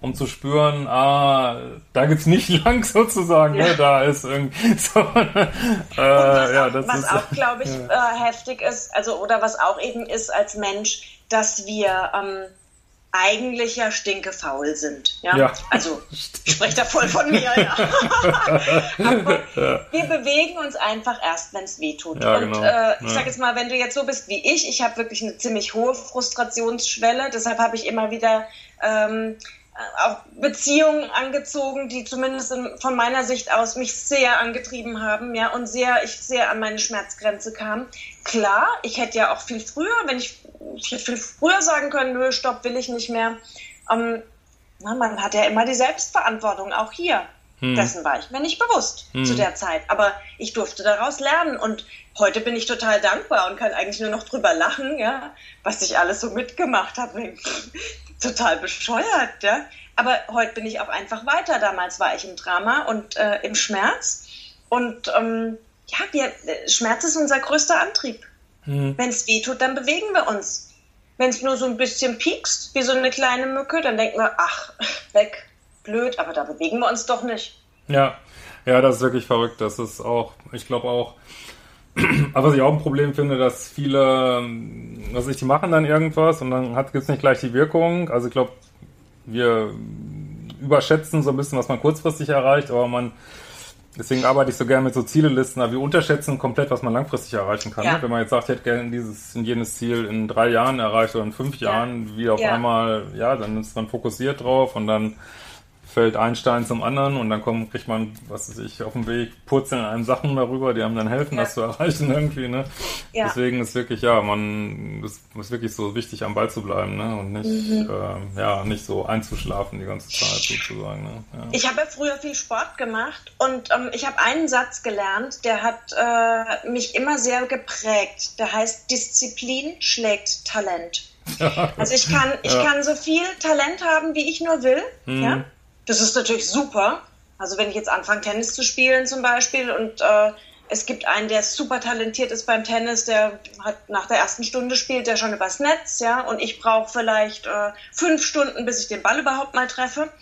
um zu spüren, ah, da geht's nicht lang sozusagen, ne? ja. ne? da ist irgendwie so. äh, was ja, das was ist, auch, glaube ich, ja. äh, heftig ist, also oder was auch eben ist als Mensch, dass wir ähm, eigentlich ja stinkefaul sind. Ja? ja. Also ich spreche da voll von mir. Ja. Aber ja. wir bewegen uns einfach erst, wenn es weh tut. Ja, und genau. äh, ich sage jetzt mal, wenn du jetzt so bist wie ich, ich habe wirklich eine ziemlich hohe Frustrationsschwelle. Deshalb habe ich immer wieder ähm, auch Beziehungen angezogen, die zumindest von meiner Sicht aus mich sehr angetrieben haben, ja, und sehr, ich sehr an meine Schmerzgrenze kam. Klar, ich hätte ja auch viel früher, wenn ich, ich hätte viel früher sagen können, nö, stopp, will ich nicht mehr. Ähm, na, man hat ja immer die Selbstverantwortung, auch hier. Hm. Dessen war ich mir nicht bewusst hm. zu der Zeit. Aber ich durfte daraus lernen und heute bin ich total dankbar und kann eigentlich nur noch drüber lachen, ja, was ich alles so mitgemacht habe total bescheuert, ja. Aber heute bin ich auch einfach weiter. Damals war ich im Drama und äh, im Schmerz. Und ähm, ja, wir, Schmerz ist unser größter Antrieb. Mhm. Wenn es weh tut, dann bewegen wir uns. Wenn es nur so ein bisschen piekst, wie so eine kleine Mücke, dann denken wir, ach, weg, blöd, aber da bewegen wir uns doch nicht. Ja, ja, das ist wirklich verrückt. Das ist auch, ich glaube auch, aber was ich auch ein Problem finde, dass viele, was ich, die machen dann irgendwas und dann gibt es nicht gleich die Wirkung. Also ich glaube, wir überschätzen so ein bisschen, was man kurzfristig erreicht, aber man, deswegen arbeite ich so gerne mit so Zielelisten, aber wir unterschätzen komplett, was man langfristig erreichen kann. Ja. Wenn man jetzt sagt, ich hätte gerne dieses und jenes Ziel in drei Jahren erreicht oder in fünf Jahren, wie auf ja. einmal, ja, dann ist man fokussiert drauf und dann fällt ein Stein zum anderen und dann kommt, kriegt man, was weiß ich, auf dem Weg purzeln einem Sachen darüber, die einem dann helfen, ja. das zu erreichen irgendwie, ne? Ja. Deswegen ist wirklich, ja, man, es ist wirklich so wichtig, am Ball zu bleiben, ne? Und nicht, mhm. äh, ja, nicht so einzuschlafen die ganze Zeit sozusagen, ne? Ja. Ich habe ja früher viel Sport gemacht und ähm, ich habe einen Satz gelernt, der hat äh, mich immer sehr geprägt. Der heißt, Disziplin schlägt Talent. Also ich kann, ich kann so viel Talent haben, wie ich nur will, mhm. ja? Das ist natürlich super. Also wenn ich jetzt anfange, Tennis zu spielen zum Beispiel und äh, es gibt einen, der super talentiert ist beim Tennis, der hat nach der ersten Stunde spielt der schon übers Netz, ja, und ich brauche vielleicht äh, fünf Stunden, bis ich den Ball überhaupt mal treffe.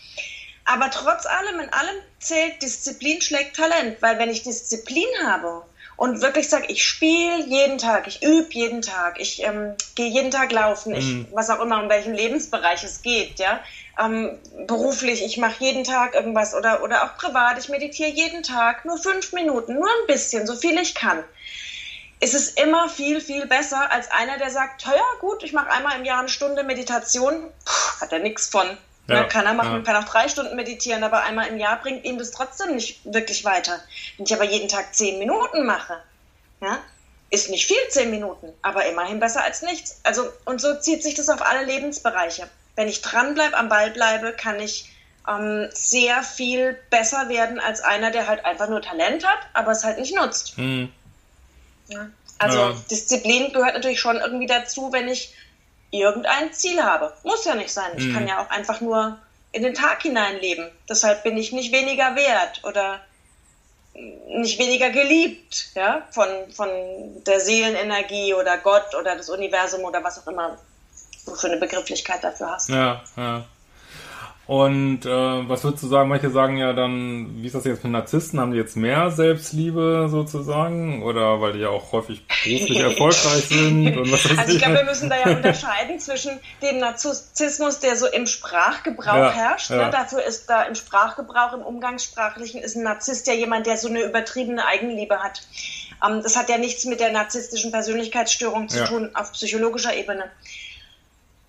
Aber trotz allem, in allem zählt Disziplin schlägt Talent, weil wenn ich Disziplin habe und wirklich sage, ich spiele jeden Tag, ich übe jeden Tag, ich ähm, gehe jeden Tag laufen, ich, mhm. was auch immer, in welchem Lebensbereich es geht, ja, ähm, beruflich, ich mache jeden Tag irgendwas oder, oder auch privat, ich meditiere jeden Tag, nur fünf Minuten, nur ein bisschen, so viel ich kann. Ist es immer viel, viel besser als einer, der sagt, ja gut, ich mache einmal im Jahr eine Stunde Meditation, Puh, hat er nichts von. Ja, ne, kann er machen, ja. kann auch drei Stunden meditieren, aber einmal im Jahr bringt ihm das trotzdem nicht wirklich weiter. Wenn ich aber jeden Tag zehn Minuten mache, ja, ist nicht viel zehn Minuten, aber immerhin besser als nichts. Also, und so zieht sich das auf alle Lebensbereiche wenn ich dranbleibe, am Ball bleibe, kann ich ähm, sehr viel besser werden als einer, der halt einfach nur Talent hat, aber es halt nicht nutzt. Mhm. Ja. Also ja. Disziplin gehört natürlich schon irgendwie dazu, wenn ich irgendein Ziel habe. Muss ja nicht sein. Ich mhm. kann ja auch einfach nur in den Tag hinein leben. Deshalb bin ich nicht weniger wert oder nicht weniger geliebt, ja, von, von der Seelenenergie oder Gott oder das Universum oder was auch immer du für eine Begrifflichkeit dafür hast. Ja, ja. Und äh, was würdest du sagen? Manche sagen ja dann, wie ist das jetzt mit Narzissten? Haben die jetzt mehr Selbstliebe sozusagen? Oder weil die ja auch häufig beruflich erfolgreich sind? Und was also ich glaube, wir müssen da ja unterscheiden zwischen dem Narzissmus, der so im Sprachgebrauch ja, herrscht. Ja. Ne? Dafür ist da im Sprachgebrauch, im Umgangssprachlichen, ist ein Narzisst ja jemand, der so eine übertriebene Eigenliebe hat. Ähm, das hat ja nichts mit der narzisstischen Persönlichkeitsstörung zu ja. tun auf psychologischer Ebene.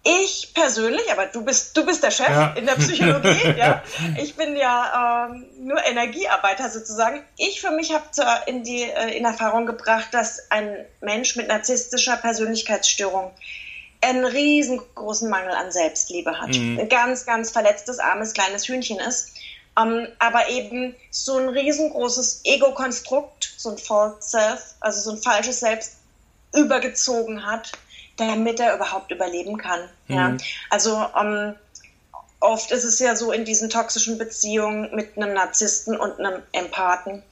Ich persönlich, aber du bist, du bist der Chef ja. in der Psychologie, ja. Ich bin ja ähm, nur Energiearbeiter sozusagen. Ich für mich habe in, die, äh, in Erfahrung gebracht, dass ein Mensch mit narzisstischer Persönlichkeitsstörung einen riesengroßen Mangel an Selbstliebe hat. Mhm. Ein ganz, ganz verletztes, armes, kleines Hühnchen ist. Um, aber eben so ein riesengroßes Ego-Konstrukt, so ein False Self, also so ein falsches Selbst übergezogen hat, damit er überhaupt überleben kann. Mhm. Ja? Also um, oft ist es ja so in diesen toxischen Beziehungen mit einem Narzissten und einem Empathen,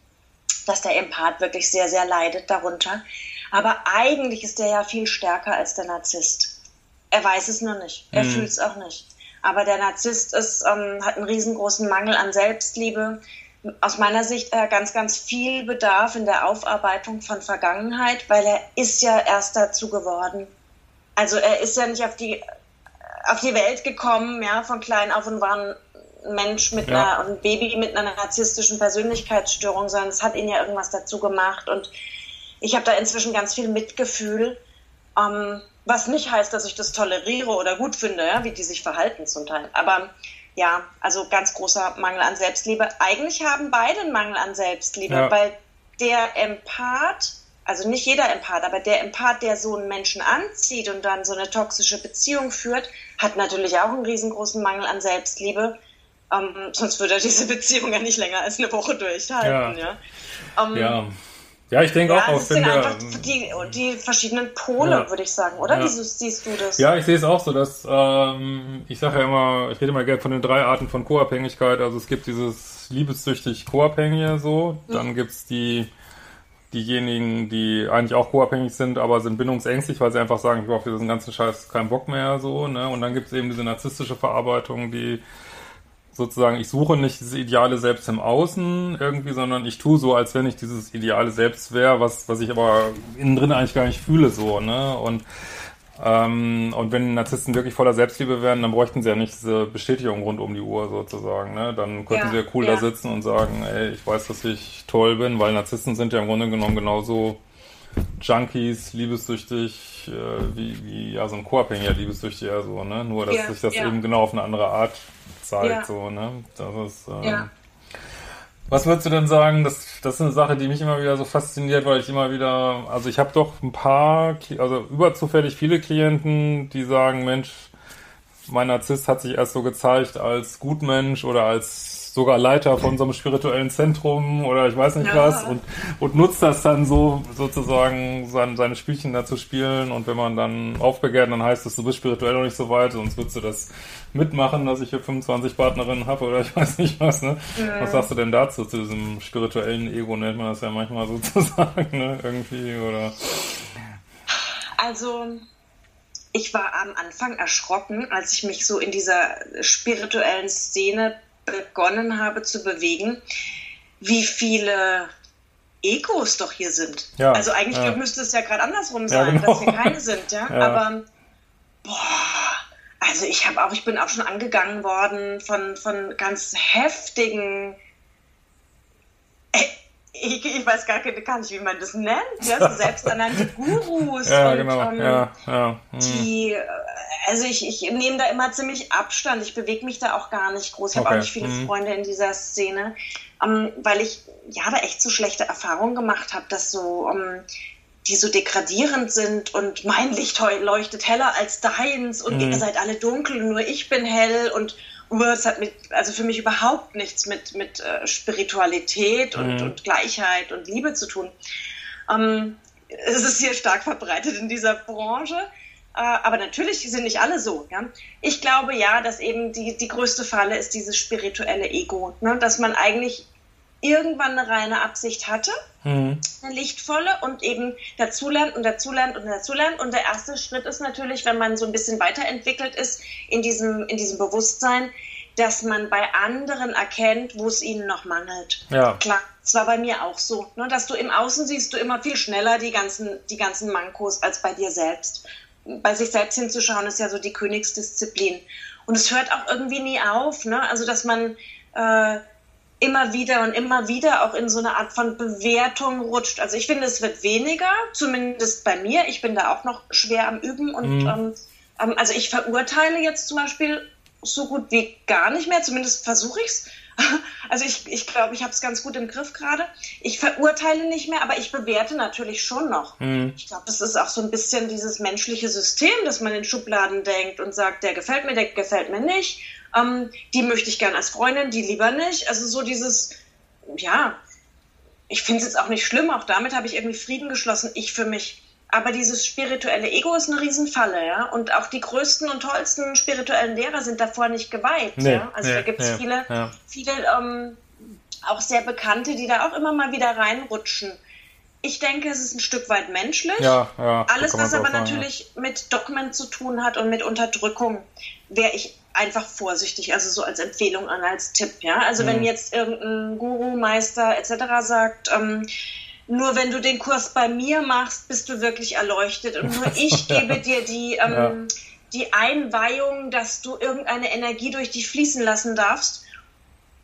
dass der Empath wirklich sehr, sehr leidet darunter. Aber eigentlich ist der ja viel stärker als der Narzisst. Er weiß es nur nicht. Er mhm. fühlt es auch nicht. Aber der Narzisst ist, ähm, hat einen riesengroßen Mangel an Selbstliebe. Aus meiner Sicht äh, ganz, ganz viel Bedarf in der Aufarbeitung von Vergangenheit, weil er ist ja erst dazu geworden. Also er ist ja nicht auf die, auf die Welt gekommen, ja, von klein auf und war ein Mensch mit ja. einer, ein Baby mit einer narzisstischen Persönlichkeitsstörung, sondern es hat ihn ja irgendwas dazu gemacht. Und ich habe da inzwischen ganz viel Mitgefühl. Ähm, was nicht heißt, dass ich das toleriere oder gut finde, ja, wie die sich verhalten zum Teil. Aber ja, also ganz großer Mangel an Selbstliebe. Eigentlich haben beide einen Mangel an Selbstliebe, ja. weil der Empath, also nicht jeder Empath, aber der Empath, der so einen Menschen anzieht und dann so eine toxische Beziehung führt, hat natürlich auch einen riesengroßen Mangel an Selbstliebe. Ähm, sonst würde er diese Beziehung ja nicht länger als eine Woche durchhalten. Ja. Ja. Ähm, ja. Ja, ich denke ja, auch. Das sind einfach die, die verschiedenen Pole, würde ich sagen, oder? Wie siehst du das? Ja, ich sehe es auch so, dass ähm, ich sage ja immer, ich rede immer gerne von den drei Arten von Co-Abhängigkeit. Also es gibt dieses liebessüchtig Co-Abhängige so, mhm. dann gibt's die diejenigen, die eigentlich auch co-abhängig sind, aber sind bindungsängstlich, weil sie einfach sagen, ich brauche für diesen ganzen Scheiß keinen Bock mehr so, ne? Und dann gibt's eben diese narzisstische Verarbeitung, die sozusagen, ich suche nicht diese ideale Selbst im Außen irgendwie, sondern ich tue so, als wenn ich dieses ideale Selbst wäre, was, was ich aber innen drin eigentlich gar nicht fühle, so, ne? Und, ähm, und wenn Narzissten wirklich voller Selbstliebe wären, dann bräuchten sie ja nicht diese Bestätigung rund um die Uhr sozusagen, ne? Dann könnten ja, sie ja cool ja. da sitzen und sagen, ey, ich weiß, dass ich toll bin, weil Narzissten sind ja im Grunde genommen genauso Junkies, liebessüchtig, äh, wie, wie ja so ein Co-Abhängiger liebessüchtiger so, ne? Nur dass ja, sich das eben genau auf eine andere Art zeigt. So, ne? Das ist, ähm, ja. Was würdest du denn sagen? Das, das ist eine Sache, die mich immer wieder so fasziniert, weil ich immer wieder, also ich habe doch ein paar, also überzufällig viele Klienten, die sagen, Mensch, mein Narzisst hat sich erst so gezeigt als Gutmensch oder als sogar Leiter von so einem spirituellen Zentrum oder ich weiß nicht ja. was und, und nutzt das dann so sozusagen sein, seine Spielchen da zu spielen und wenn man dann aufbegehrt, dann heißt es, du bist spirituell noch nicht so weit, sonst würdest du das mitmachen, dass ich hier 25 Partnerinnen habe oder ich weiß nicht was, ne? Ja. Was sagst du denn dazu, zu diesem spirituellen Ego, nennt man das ja manchmal sozusagen, ne? Irgendwie oder... Also ich war am Anfang erschrocken, als ich mich so in dieser spirituellen Szene begonnen habe zu bewegen, wie viele Egos doch hier sind. Ja, also eigentlich ja. müsste es ja gerade andersrum sein, ja, genau. dass wir keine sind, ja. Aber boah, also ich habe auch, ich bin auch schon angegangen worden von, von ganz heftigen äh, ich, ich, weiß gar, gar nicht, wie man das nennt, ja, so selbsternannte Gurus ja, und genau. um, ja, ja. Hm. die also ich, ich nehme da immer ziemlich Abstand. Ich bewege mich da auch gar nicht groß. Ich okay. habe auch nicht viele mhm. Freunde in dieser Szene, ähm, weil ich ja da echt so schlechte Erfahrungen gemacht habe, dass so ähm, die so degradierend sind und mein Licht leuchtet heller als deins und mhm. ihr seid alle dunkel, nur ich bin hell und es hat mit, also für mich überhaupt nichts mit, mit äh, Spiritualität und, mhm. und Gleichheit und Liebe zu tun. Ähm, es ist hier stark verbreitet in dieser Branche. Äh, aber natürlich sind nicht alle so. Ja? Ich glaube ja, dass eben die, die größte Falle ist dieses spirituelle Ego. Ne? Dass man eigentlich irgendwann eine reine Absicht hatte, mhm. eine lichtvolle und eben dazulernt und dazulernt und dazulernt. Und der erste Schritt ist natürlich, wenn man so ein bisschen weiterentwickelt ist in diesem, in diesem Bewusstsein, dass man bei anderen erkennt, wo es ihnen noch mangelt. Ja. Klar, es war bei mir auch so, ne, dass du im Außen siehst du immer viel schneller die ganzen, die ganzen Mankos als bei dir selbst bei sich selbst hinzuschauen, ist ja so die Königsdisziplin. Und es hört auch irgendwie nie auf, ne? Also, dass man äh, immer wieder und immer wieder auch in so eine Art von Bewertung rutscht. Also, ich finde, es wird weniger, zumindest bei mir. Ich bin da auch noch schwer am Üben und mhm. ähm, ähm also ich verurteile jetzt zum Beispiel so gut wie gar nicht mehr, zumindest versuche ich es. Also ich, ich glaube, ich habe es ganz gut im Griff gerade. Ich verurteile nicht mehr, aber ich bewerte natürlich schon noch. Mhm. Ich glaube, das ist auch so ein bisschen dieses menschliche System, dass man in Schubladen denkt und sagt, der gefällt mir, der gefällt mir nicht. Ähm, die möchte ich gern als Freundin, die lieber nicht. Also so dieses, ja, ich finde es jetzt auch nicht schlimm. Auch damit habe ich irgendwie Frieden geschlossen. Ich für mich. Aber dieses spirituelle Ego ist eine Riesenfalle, ja. Und auch die größten und tollsten spirituellen Lehrer sind davor nicht geweiht. Nee, ja? Also nee, da gibt es nee, viele, ja. viele ähm, auch sehr bekannte, die da auch immer mal wieder reinrutschen. Ich denke, es ist ein Stück weit menschlich. Ja, ja, Alles, was aber sagen, natürlich ja. mit Dogmen zu tun hat und mit Unterdrückung, wäre ich einfach vorsichtig, also so als Empfehlung an, als Tipp. Ja? Also mhm. wenn jetzt irgendein Guru, Meister etc. sagt, ähm, nur wenn du den Kurs bei mir machst, bist du wirklich erleuchtet. Und nur ich gebe dir die, ähm, ja. die Einweihung, dass du irgendeine Energie durch dich fließen lassen darfst,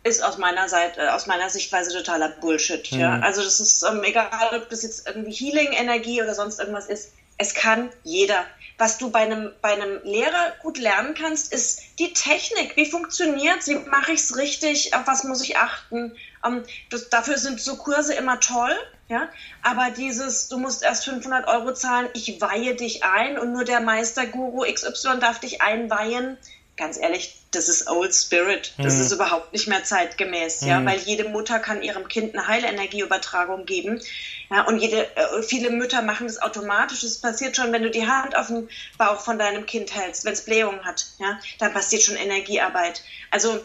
ist aus meiner Seite, äh, aus meiner Sichtweise totaler Bullshit. Mhm. Ja? Also das ist ähm, egal, ob das jetzt irgendwie Healing-Energie oder sonst irgendwas ist. Es kann jeder. Was du bei einem, bei einem Lehrer gut lernen kannst, ist die Technik. Wie funktioniert Wie mache ich es richtig? Auf was muss ich achten? Ähm, das, dafür sind so Kurse immer toll. Ja? Aber dieses, du musst erst 500 Euro zahlen, ich weihe dich ein und nur der Meister Guru XY darf dich einweihen. Ganz ehrlich, das ist Old Spirit. Das mhm. ist überhaupt nicht mehr zeitgemäß, mhm. ja, weil jede Mutter kann ihrem Kind eine Heilenergieübertragung geben. Ja, und jede, äh, viele Mütter machen das automatisch. Das passiert schon, wenn du die Hand auf den Bauch von deinem Kind hältst, wenn es Blähungen hat, ja, dann passiert schon Energiearbeit. Also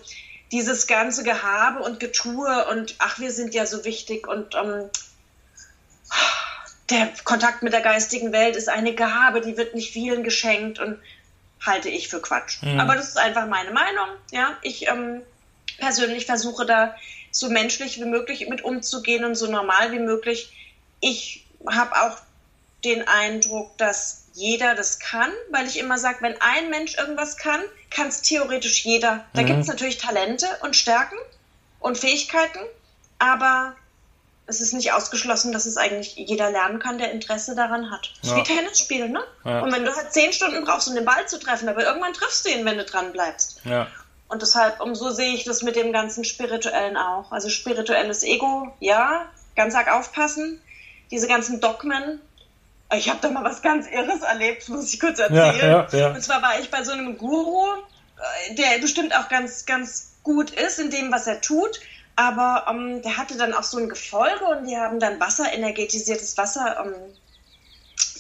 dieses ganze Gehabe und Getue und ach, wir sind ja so wichtig und ähm, der Kontakt mit der geistigen Welt ist eine Gabe, die wird nicht vielen geschenkt und halte ich für Quatsch. Mhm. Aber das ist einfach meine Meinung. Ja, ich ähm, persönlich versuche da so menschlich wie möglich mit umzugehen und so normal wie möglich. Ich habe auch den Eindruck, dass jeder das kann, weil ich immer sage, wenn ein Mensch irgendwas kann, kann es theoretisch jeder. Da mhm. gibt es natürlich Talente und Stärken und Fähigkeiten, aber es ist nicht ausgeschlossen, dass es eigentlich jeder lernen kann, der Interesse daran hat. Es ja. wie Tennis spielen, ne? Ja. Und wenn du halt zehn Stunden brauchst, um den Ball zu treffen, aber irgendwann triffst du ihn, wenn du dran bleibst. Ja. Und deshalb, umso sehe ich das mit dem ganzen Spirituellen auch. Also spirituelles Ego, ja, ganz arg aufpassen. Diese ganzen Dogmen. Ich habe da mal was ganz Irres erlebt, muss ich kurz erzählen. Ja, Und zwar war ich bei so einem Guru, äh, der bestimmt auch ganz, ganz gut ist in dem, was er tut aber ähm, der hatte dann auch so ein Gefolge und die haben dann Wasser, energetisiertes Wasser ähm,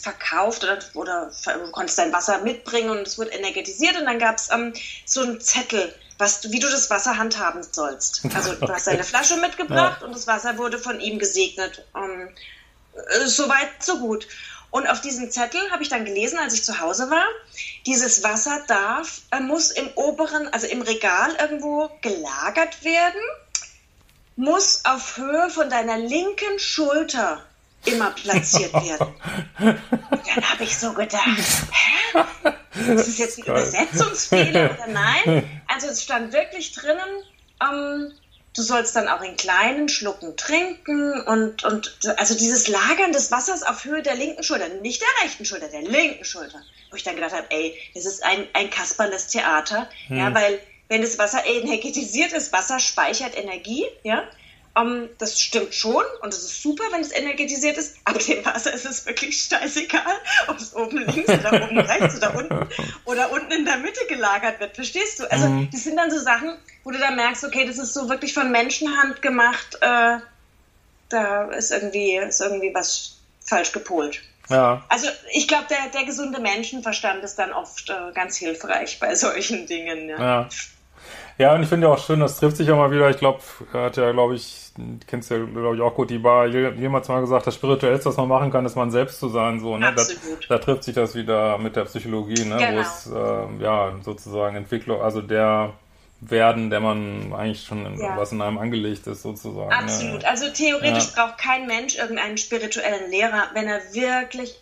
verkauft oder, oder du konntest dein Wasser mitbringen und es wurde energetisiert und dann gab es ähm, so einen Zettel, was du, wie du das Wasser handhaben sollst. Also du hast deine Flasche mitgebracht ja. und das Wasser wurde von ihm gesegnet. Ähm, äh, Soweit, so gut. Und auf diesem Zettel habe ich dann gelesen, als ich zu Hause war, dieses Wasser darf, äh, muss im oberen, also im Regal irgendwo gelagert werden muss auf Höhe von deiner linken Schulter immer platziert werden. dann habe ich so gedacht, hä? Ist das jetzt ein Übersetzungsfehler oder nein? Also es stand wirklich drinnen, ähm, du sollst dann auch in kleinen Schlucken trinken und, und also dieses Lagern des Wassers auf Höhe der linken Schulter, nicht der rechten Schulter, der linken Schulter. Wo ich dann gedacht habe, ey, das ist ein, ein Kasperles Theater, hm. ja, weil wenn das Wasser energetisiert ist, Wasser speichert Energie, ja. Um, ähm, das stimmt schon und es ist super, wenn es energetisiert ist, aber dem Wasser ist es wirklich scheißegal, ob es oben links oder oben rechts oder unten oder unten in der Mitte gelagert wird. Verstehst du? Also, mhm. das sind dann so Sachen, wo du dann merkst, okay, das ist so wirklich von Menschenhand gemacht. Äh, da ist irgendwie, ist irgendwie was falsch gepolt. Ja. Also ich glaube, der, der gesunde Menschenverstand ist dann oft äh, ganz hilfreich bei solchen Dingen. Ja. ja. Ja, und ich finde ja auch schön, das trifft sich ja mal wieder. Ich glaube, hat ja, glaube ich, kennst ja, glaube ich, auch gut, die Bar jemals mal gesagt, das Spirituellste, was man machen kann, ist man selbst zu sein. So, ne? Absolut. Da, da trifft sich das wieder mit der Psychologie, ne? Genau. wo es äh, ja sozusagen Entwicklung, also der werden, der man eigentlich schon ja. was in einem angelegt ist, sozusagen. Ne? Absolut. Ja. Also theoretisch ja. braucht kein Mensch irgendeinen spirituellen Lehrer, wenn er wirklich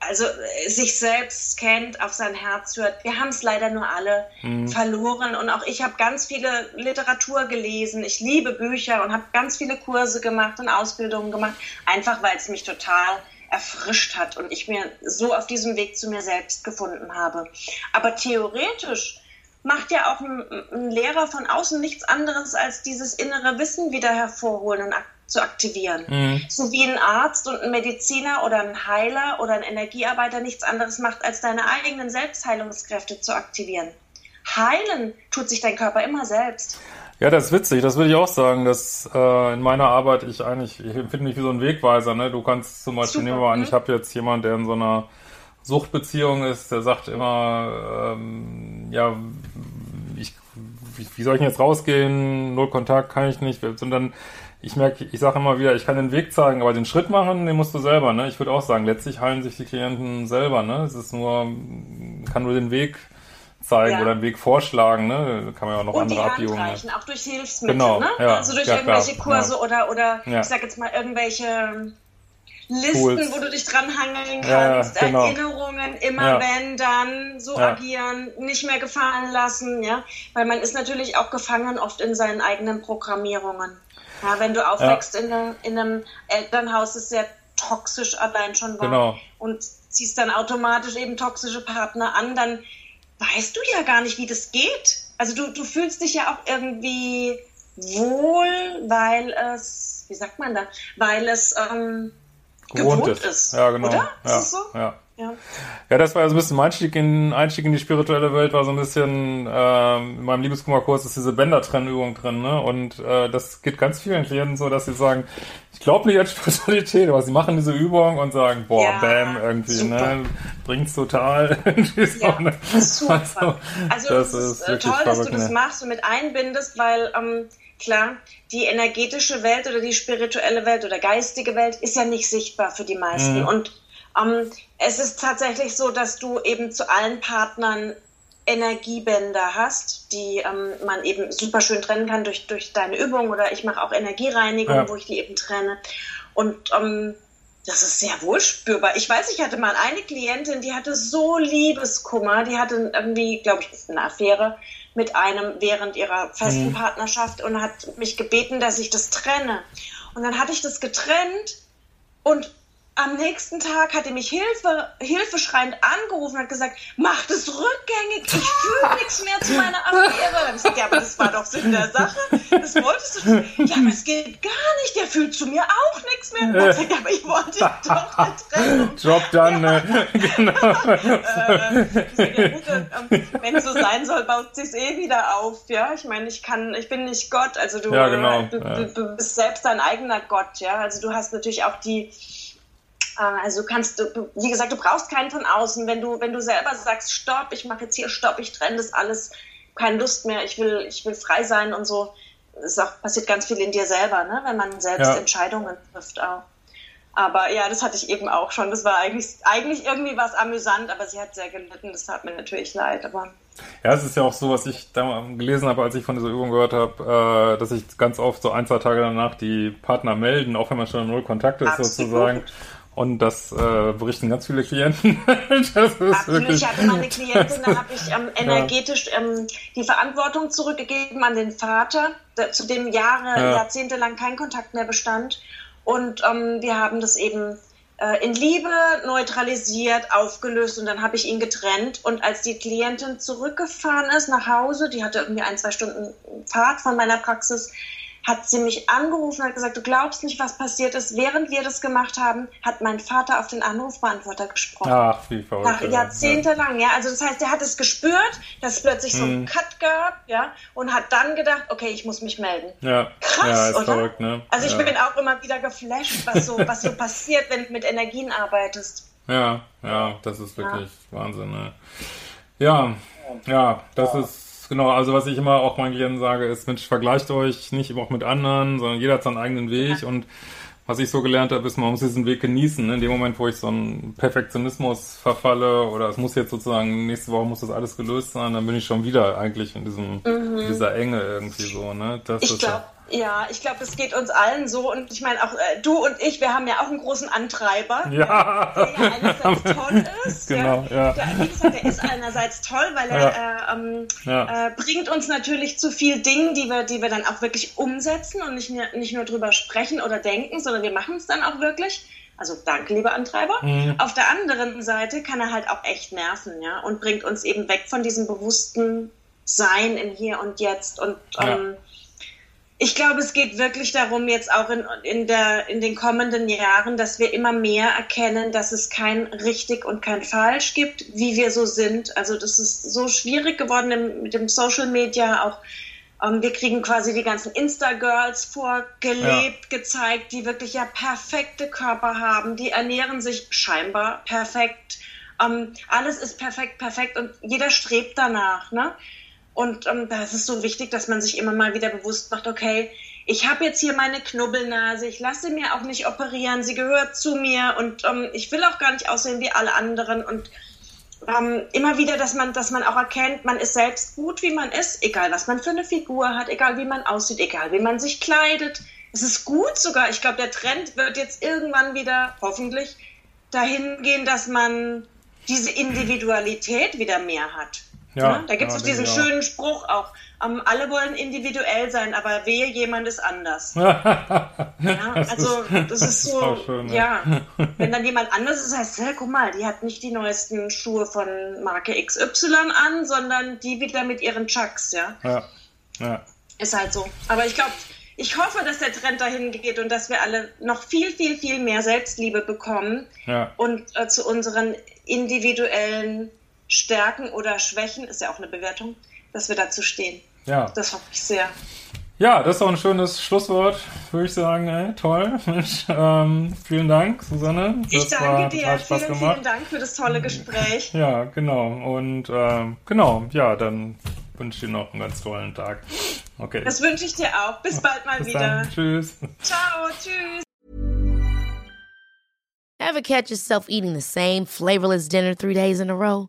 also äh, sich selbst kennt, auf sein Herz hört. Wir haben es leider nur alle mhm. verloren und auch ich habe ganz viele Literatur gelesen. Ich liebe Bücher und habe ganz viele Kurse gemacht und Ausbildungen gemacht, einfach weil es mich total erfrischt hat und ich mir so auf diesem Weg zu mir selbst gefunden habe. Aber theoretisch macht ja auch ein, ein, Lehrer von außen nichts anderes als dieses innere Wissen wieder hervorholen und ak zu aktivieren. Mhm. So wie ein Arzt und ein Mediziner oder ein Heiler oder ein Energiearbeiter nichts anderes macht, als deine eigenen Selbstheilungskräfte zu aktivieren. Heilen tut sich dein Körper immer selbst. Ja, das ist witzig, das würde ich auch sagen, dass äh, in meiner Arbeit ich eigentlich, ich empfinde mich wie so ein Wegweiser, ne? Du kannst zum Beispiel, Super, nehmen wir an, ich habe jetzt jemanden, der in so einer Suchtbeziehung ist, der sagt immer, ähm, ja, ich, wie, soll ich denn jetzt rausgehen? Null Kontakt kann ich nicht. Und dann, ich merke, ich sage immer wieder, ich kann den Weg zeigen, aber den Schritt machen, den musst du selber, ne? Ich würde auch sagen, letztlich heilen sich die Klienten selber, ne? Es ist nur, kann nur den Weg zeigen ja. oder einen Weg vorschlagen, ne? Kann man ja auch noch und andere Abbiegungen. Reichen, auch durch Hilfsmittel, genau, ne? Ja, also durch ja, irgendwelche klar, Kurse oder, oder ich sag jetzt mal irgendwelche Listen, Tools. wo du dich dran hangeln kannst, genau. Erinnerungen, immer wenn, dann, so agieren, nicht mehr gefallen lassen, ja. Weil man ist natürlich auch gefangen oft in seinen eigenen Programmierungen. Ja, wenn du aufwächst in, einem, in einem Elternhaus, ist sehr toxisch allein schon war genau. und ziehst dann automatisch eben toxische Partner an, dann weißt du ja gar nicht, wie das geht. Also du, du fühlst dich ja auch irgendwie wohl, weil es, wie sagt man da, weil es ähm, gewohnt, gewohnt ist. ist. Ja, genau. Oder? Ja, ist es so? Ja. Ja. ja, das war ja so ein bisschen mein Einstieg in, Einstieg in die spirituelle Welt, war so ein bisschen, äh, in meinem Liebeskummerkurs ist diese Bändertrennübung drin, ne? Und äh, das geht ganz vielen Klienten so, dass sie sagen, ich glaube nicht an Spiritualität, aber sie machen diese Übung und sagen, boah, ja, bam, irgendwie, super. ne? Bringt's total. so, ja, ne? super. Also, also das ist, ist toll, dass du das machst und mit einbindest, weil ähm, klar, die energetische Welt oder die spirituelle Welt oder geistige Welt ist ja nicht sichtbar für die meisten. Mhm. Und ähm, es ist tatsächlich so, dass du eben zu allen Partnern Energiebänder hast, die ähm, man eben super schön trennen kann durch, durch deine Übung oder ich mache auch Energiereinigung, ja. wo ich die eben trenne. Und ähm, das ist sehr wohl spürbar. Ich weiß, ich hatte mal eine Klientin, die hatte so Liebeskummer, die hatte irgendwie, glaube ich, eine Affäre mit einem während ihrer festen mhm. Partnerschaft und hat mich gebeten, dass ich das trenne. Und dann hatte ich das getrennt und am nächsten Tag hat er mich Hilfe, hilfeschreiend angerufen und hat gesagt, mach das rückgängig, ich fühle nichts mehr zu meiner Affäre. Dann habe ich gesagt, ja, aber das war doch Sinn der Sache. Das wolltest du nicht. Ja, aber es geht gar nicht, der fühlt zu mir auch nichts mehr. Und ich gesagt, ja, aber ich wollte doch eine Trennung. Job dann, ja. ne? genau. äh, ähm, wenn es so sein soll, baut sich eh wieder auf. Ja, ich meine, ich kann, ich bin nicht Gott, also du, ja, genau. du, du, du bist selbst dein eigener Gott, ja. Also du hast natürlich auch die äh, also du kannst, wie gesagt, du brauchst keinen von außen. Wenn du, wenn du selber sagst, stopp, ich mache jetzt hier stopp, ich trenne das alles, keine Lust mehr, ich will, ich will frei sein und so. Es passiert ganz viel in dir selber, ne? wenn man selbst ja. Entscheidungen trifft auch. Aber ja, das hatte ich eben auch schon. Das war eigentlich, eigentlich irgendwie was amüsant, aber sie hat sehr gelitten. Das tat mir natürlich leid. Aber ja, es ist ja auch so, was ich da gelesen habe, als ich von dieser Übung gehört habe, äh, dass sich ganz oft so ein, zwei Tage danach die Partner melden, auch wenn man schon in Null Kontakt ist Absolut. sozusagen. Und das äh, berichten ganz viele Klienten. das ist Absolut. Ich hatte mal eine Klientin, da habe ich ähm, energetisch ähm, die Verantwortung zurückgegeben an den Vater, der, zu dem Jahre, ja. jahrzehntelang kein Kontakt mehr bestand. Und ähm, wir haben das eben äh, in Liebe neutralisiert, aufgelöst und dann habe ich ihn getrennt. Und als die Klientin zurückgefahren ist nach Hause, die hatte irgendwie ein, zwei Stunden Fahrt von meiner Praxis, hat sie mich angerufen und hat gesagt, du glaubst nicht, was passiert ist. Während wir das gemacht haben, hat mein Vater auf den Anrufbeantworter gesprochen. Ach, wie verrückt. Nach jahrzehntelang, ja. Also das heißt, er hat es gespürt, dass es plötzlich so einen hm. Cut gab, ja, und hat dann gedacht, okay, ich muss mich melden. Ja. Krass, ja, ist oder? Verrückt, ne? Also ich ja. bin auch immer wieder geflasht, was so, was so passiert, wenn du mit Energien arbeitest. Ja, ja, das ist wirklich ja. Wahnsinn, ne? Ja, ja, das ist genau, also was ich immer auch meinen Klienten sage, ist, Mensch, vergleicht euch nicht immer auch mit anderen, sondern jeder hat seinen eigenen Weg ja. und was ich so gelernt habe, ist, man muss diesen Weg genießen. In dem Moment, wo ich so einen Perfektionismus verfalle oder es muss jetzt sozusagen, nächste Woche muss das alles gelöst sein, dann bin ich schon wieder eigentlich in diesem, mhm. dieser Enge irgendwie so, ne? Das ich glaube, ja, ich glaube, es geht uns allen so und ich meine auch äh, du und ich, wir haben ja auch einen großen Antreiber, ja. der ja einerseits toll ist. Genau, ja. Der, wie gesagt, der ist einerseits toll, weil er ja. äh, ähm, ja. äh, bringt uns natürlich zu viel Dingen, die wir, die wir dann auch wirklich umsetzen und nicht, nicht nur drüber sprechen oder denken, sondern wir machen es dann auch wirklich. Also danke, lieber Antreiber. Mhm. Auf der anderen Seite kann er halt auch echt nerven, ja, und bringt uns eben weg von diesem bewussten sein im Hier und Jetzt. Und ähm, ich glaube, es geht wirklich darum, jetzt auch in, in, der, in den kommenden Jahren, dass wir immer mehr erkennen, dass es kein richtig und kein falsch gibt, wie wir so sind. Also das ist so schwierig geworden im, mit dem Social Media auch. Ähm, wir kriegen quasi die ganzen Insta-Girls vorgelebt, ja. gezeigt, die wirklich ja perfekte Körper haben, die ernähren sich scheinbar perfekt. Ähm, alles ist perfekt, perfekt und jeder strebt danach. Ne? Und ähm, da ist es so wichtig, dass man sich immer mal wieder bewusst macht, okay, ich habe jetzt hier meine Knubbelnase, ich lasse mir auch nicht operieren, sie gehört zu mir und ähm, ich will auch gar nicht aussehen wie alle anderen und ähm, immer wieder, dass man, dass man auch erkennt, man ist selbst gut, wie man ist, egal was man für eine Figur hat, egal wie man aussieht, egal wie man sich kleidet. Es ist gut sogar. Ich glaube, der Trend wird jetzt irgendwann wieder, hoffentlich, dahin gehen, dass man diese Individualität wieder mehr hat. Ja, ne? Da gibt es ja, diesen schönen Spruch auch. Um, alle wollen individuell sein, aber wehe, jemand ist anders. ja, also das ist so, schön, ja. Wenn dann jemand anders ist, heißt, hey, guck mal, die hat nicht die neuesten Schuhe von Marke XY an, sondern die wieder mit ihren Chucks, ja. Ja. Ist halt so. Aber ich glaube, ich hoffe, dass der Trend dahin geht und dass wir alle noch viel, viel, viel mehr Selbstliebe bekommen und äh, zu unseren individuellen Stärken oder Schwächen, ist ja auch eine Bewertung, dass wir dazu stehen. Ja. Das hoffe ich sehr. Ja, das ist auch ein schönes Schlusswort, würde ich sagen. Ey, toll. ähm, vielen Dank, Susanne. Das ich danke dir. Vielen, gemacht. vielen Dank für das tolle Gespräch. Ja, genau. Und ähm, genau, ja, dann wünsche ich dir noch einen ganz tollen Tag. Okay. Das wünsche ich dir auch. Bis bald mal Bis wieder. Dann. Tschüss. Ciao, tschüss. Ever catch yourself eating the same flavorless dinner three days in a row?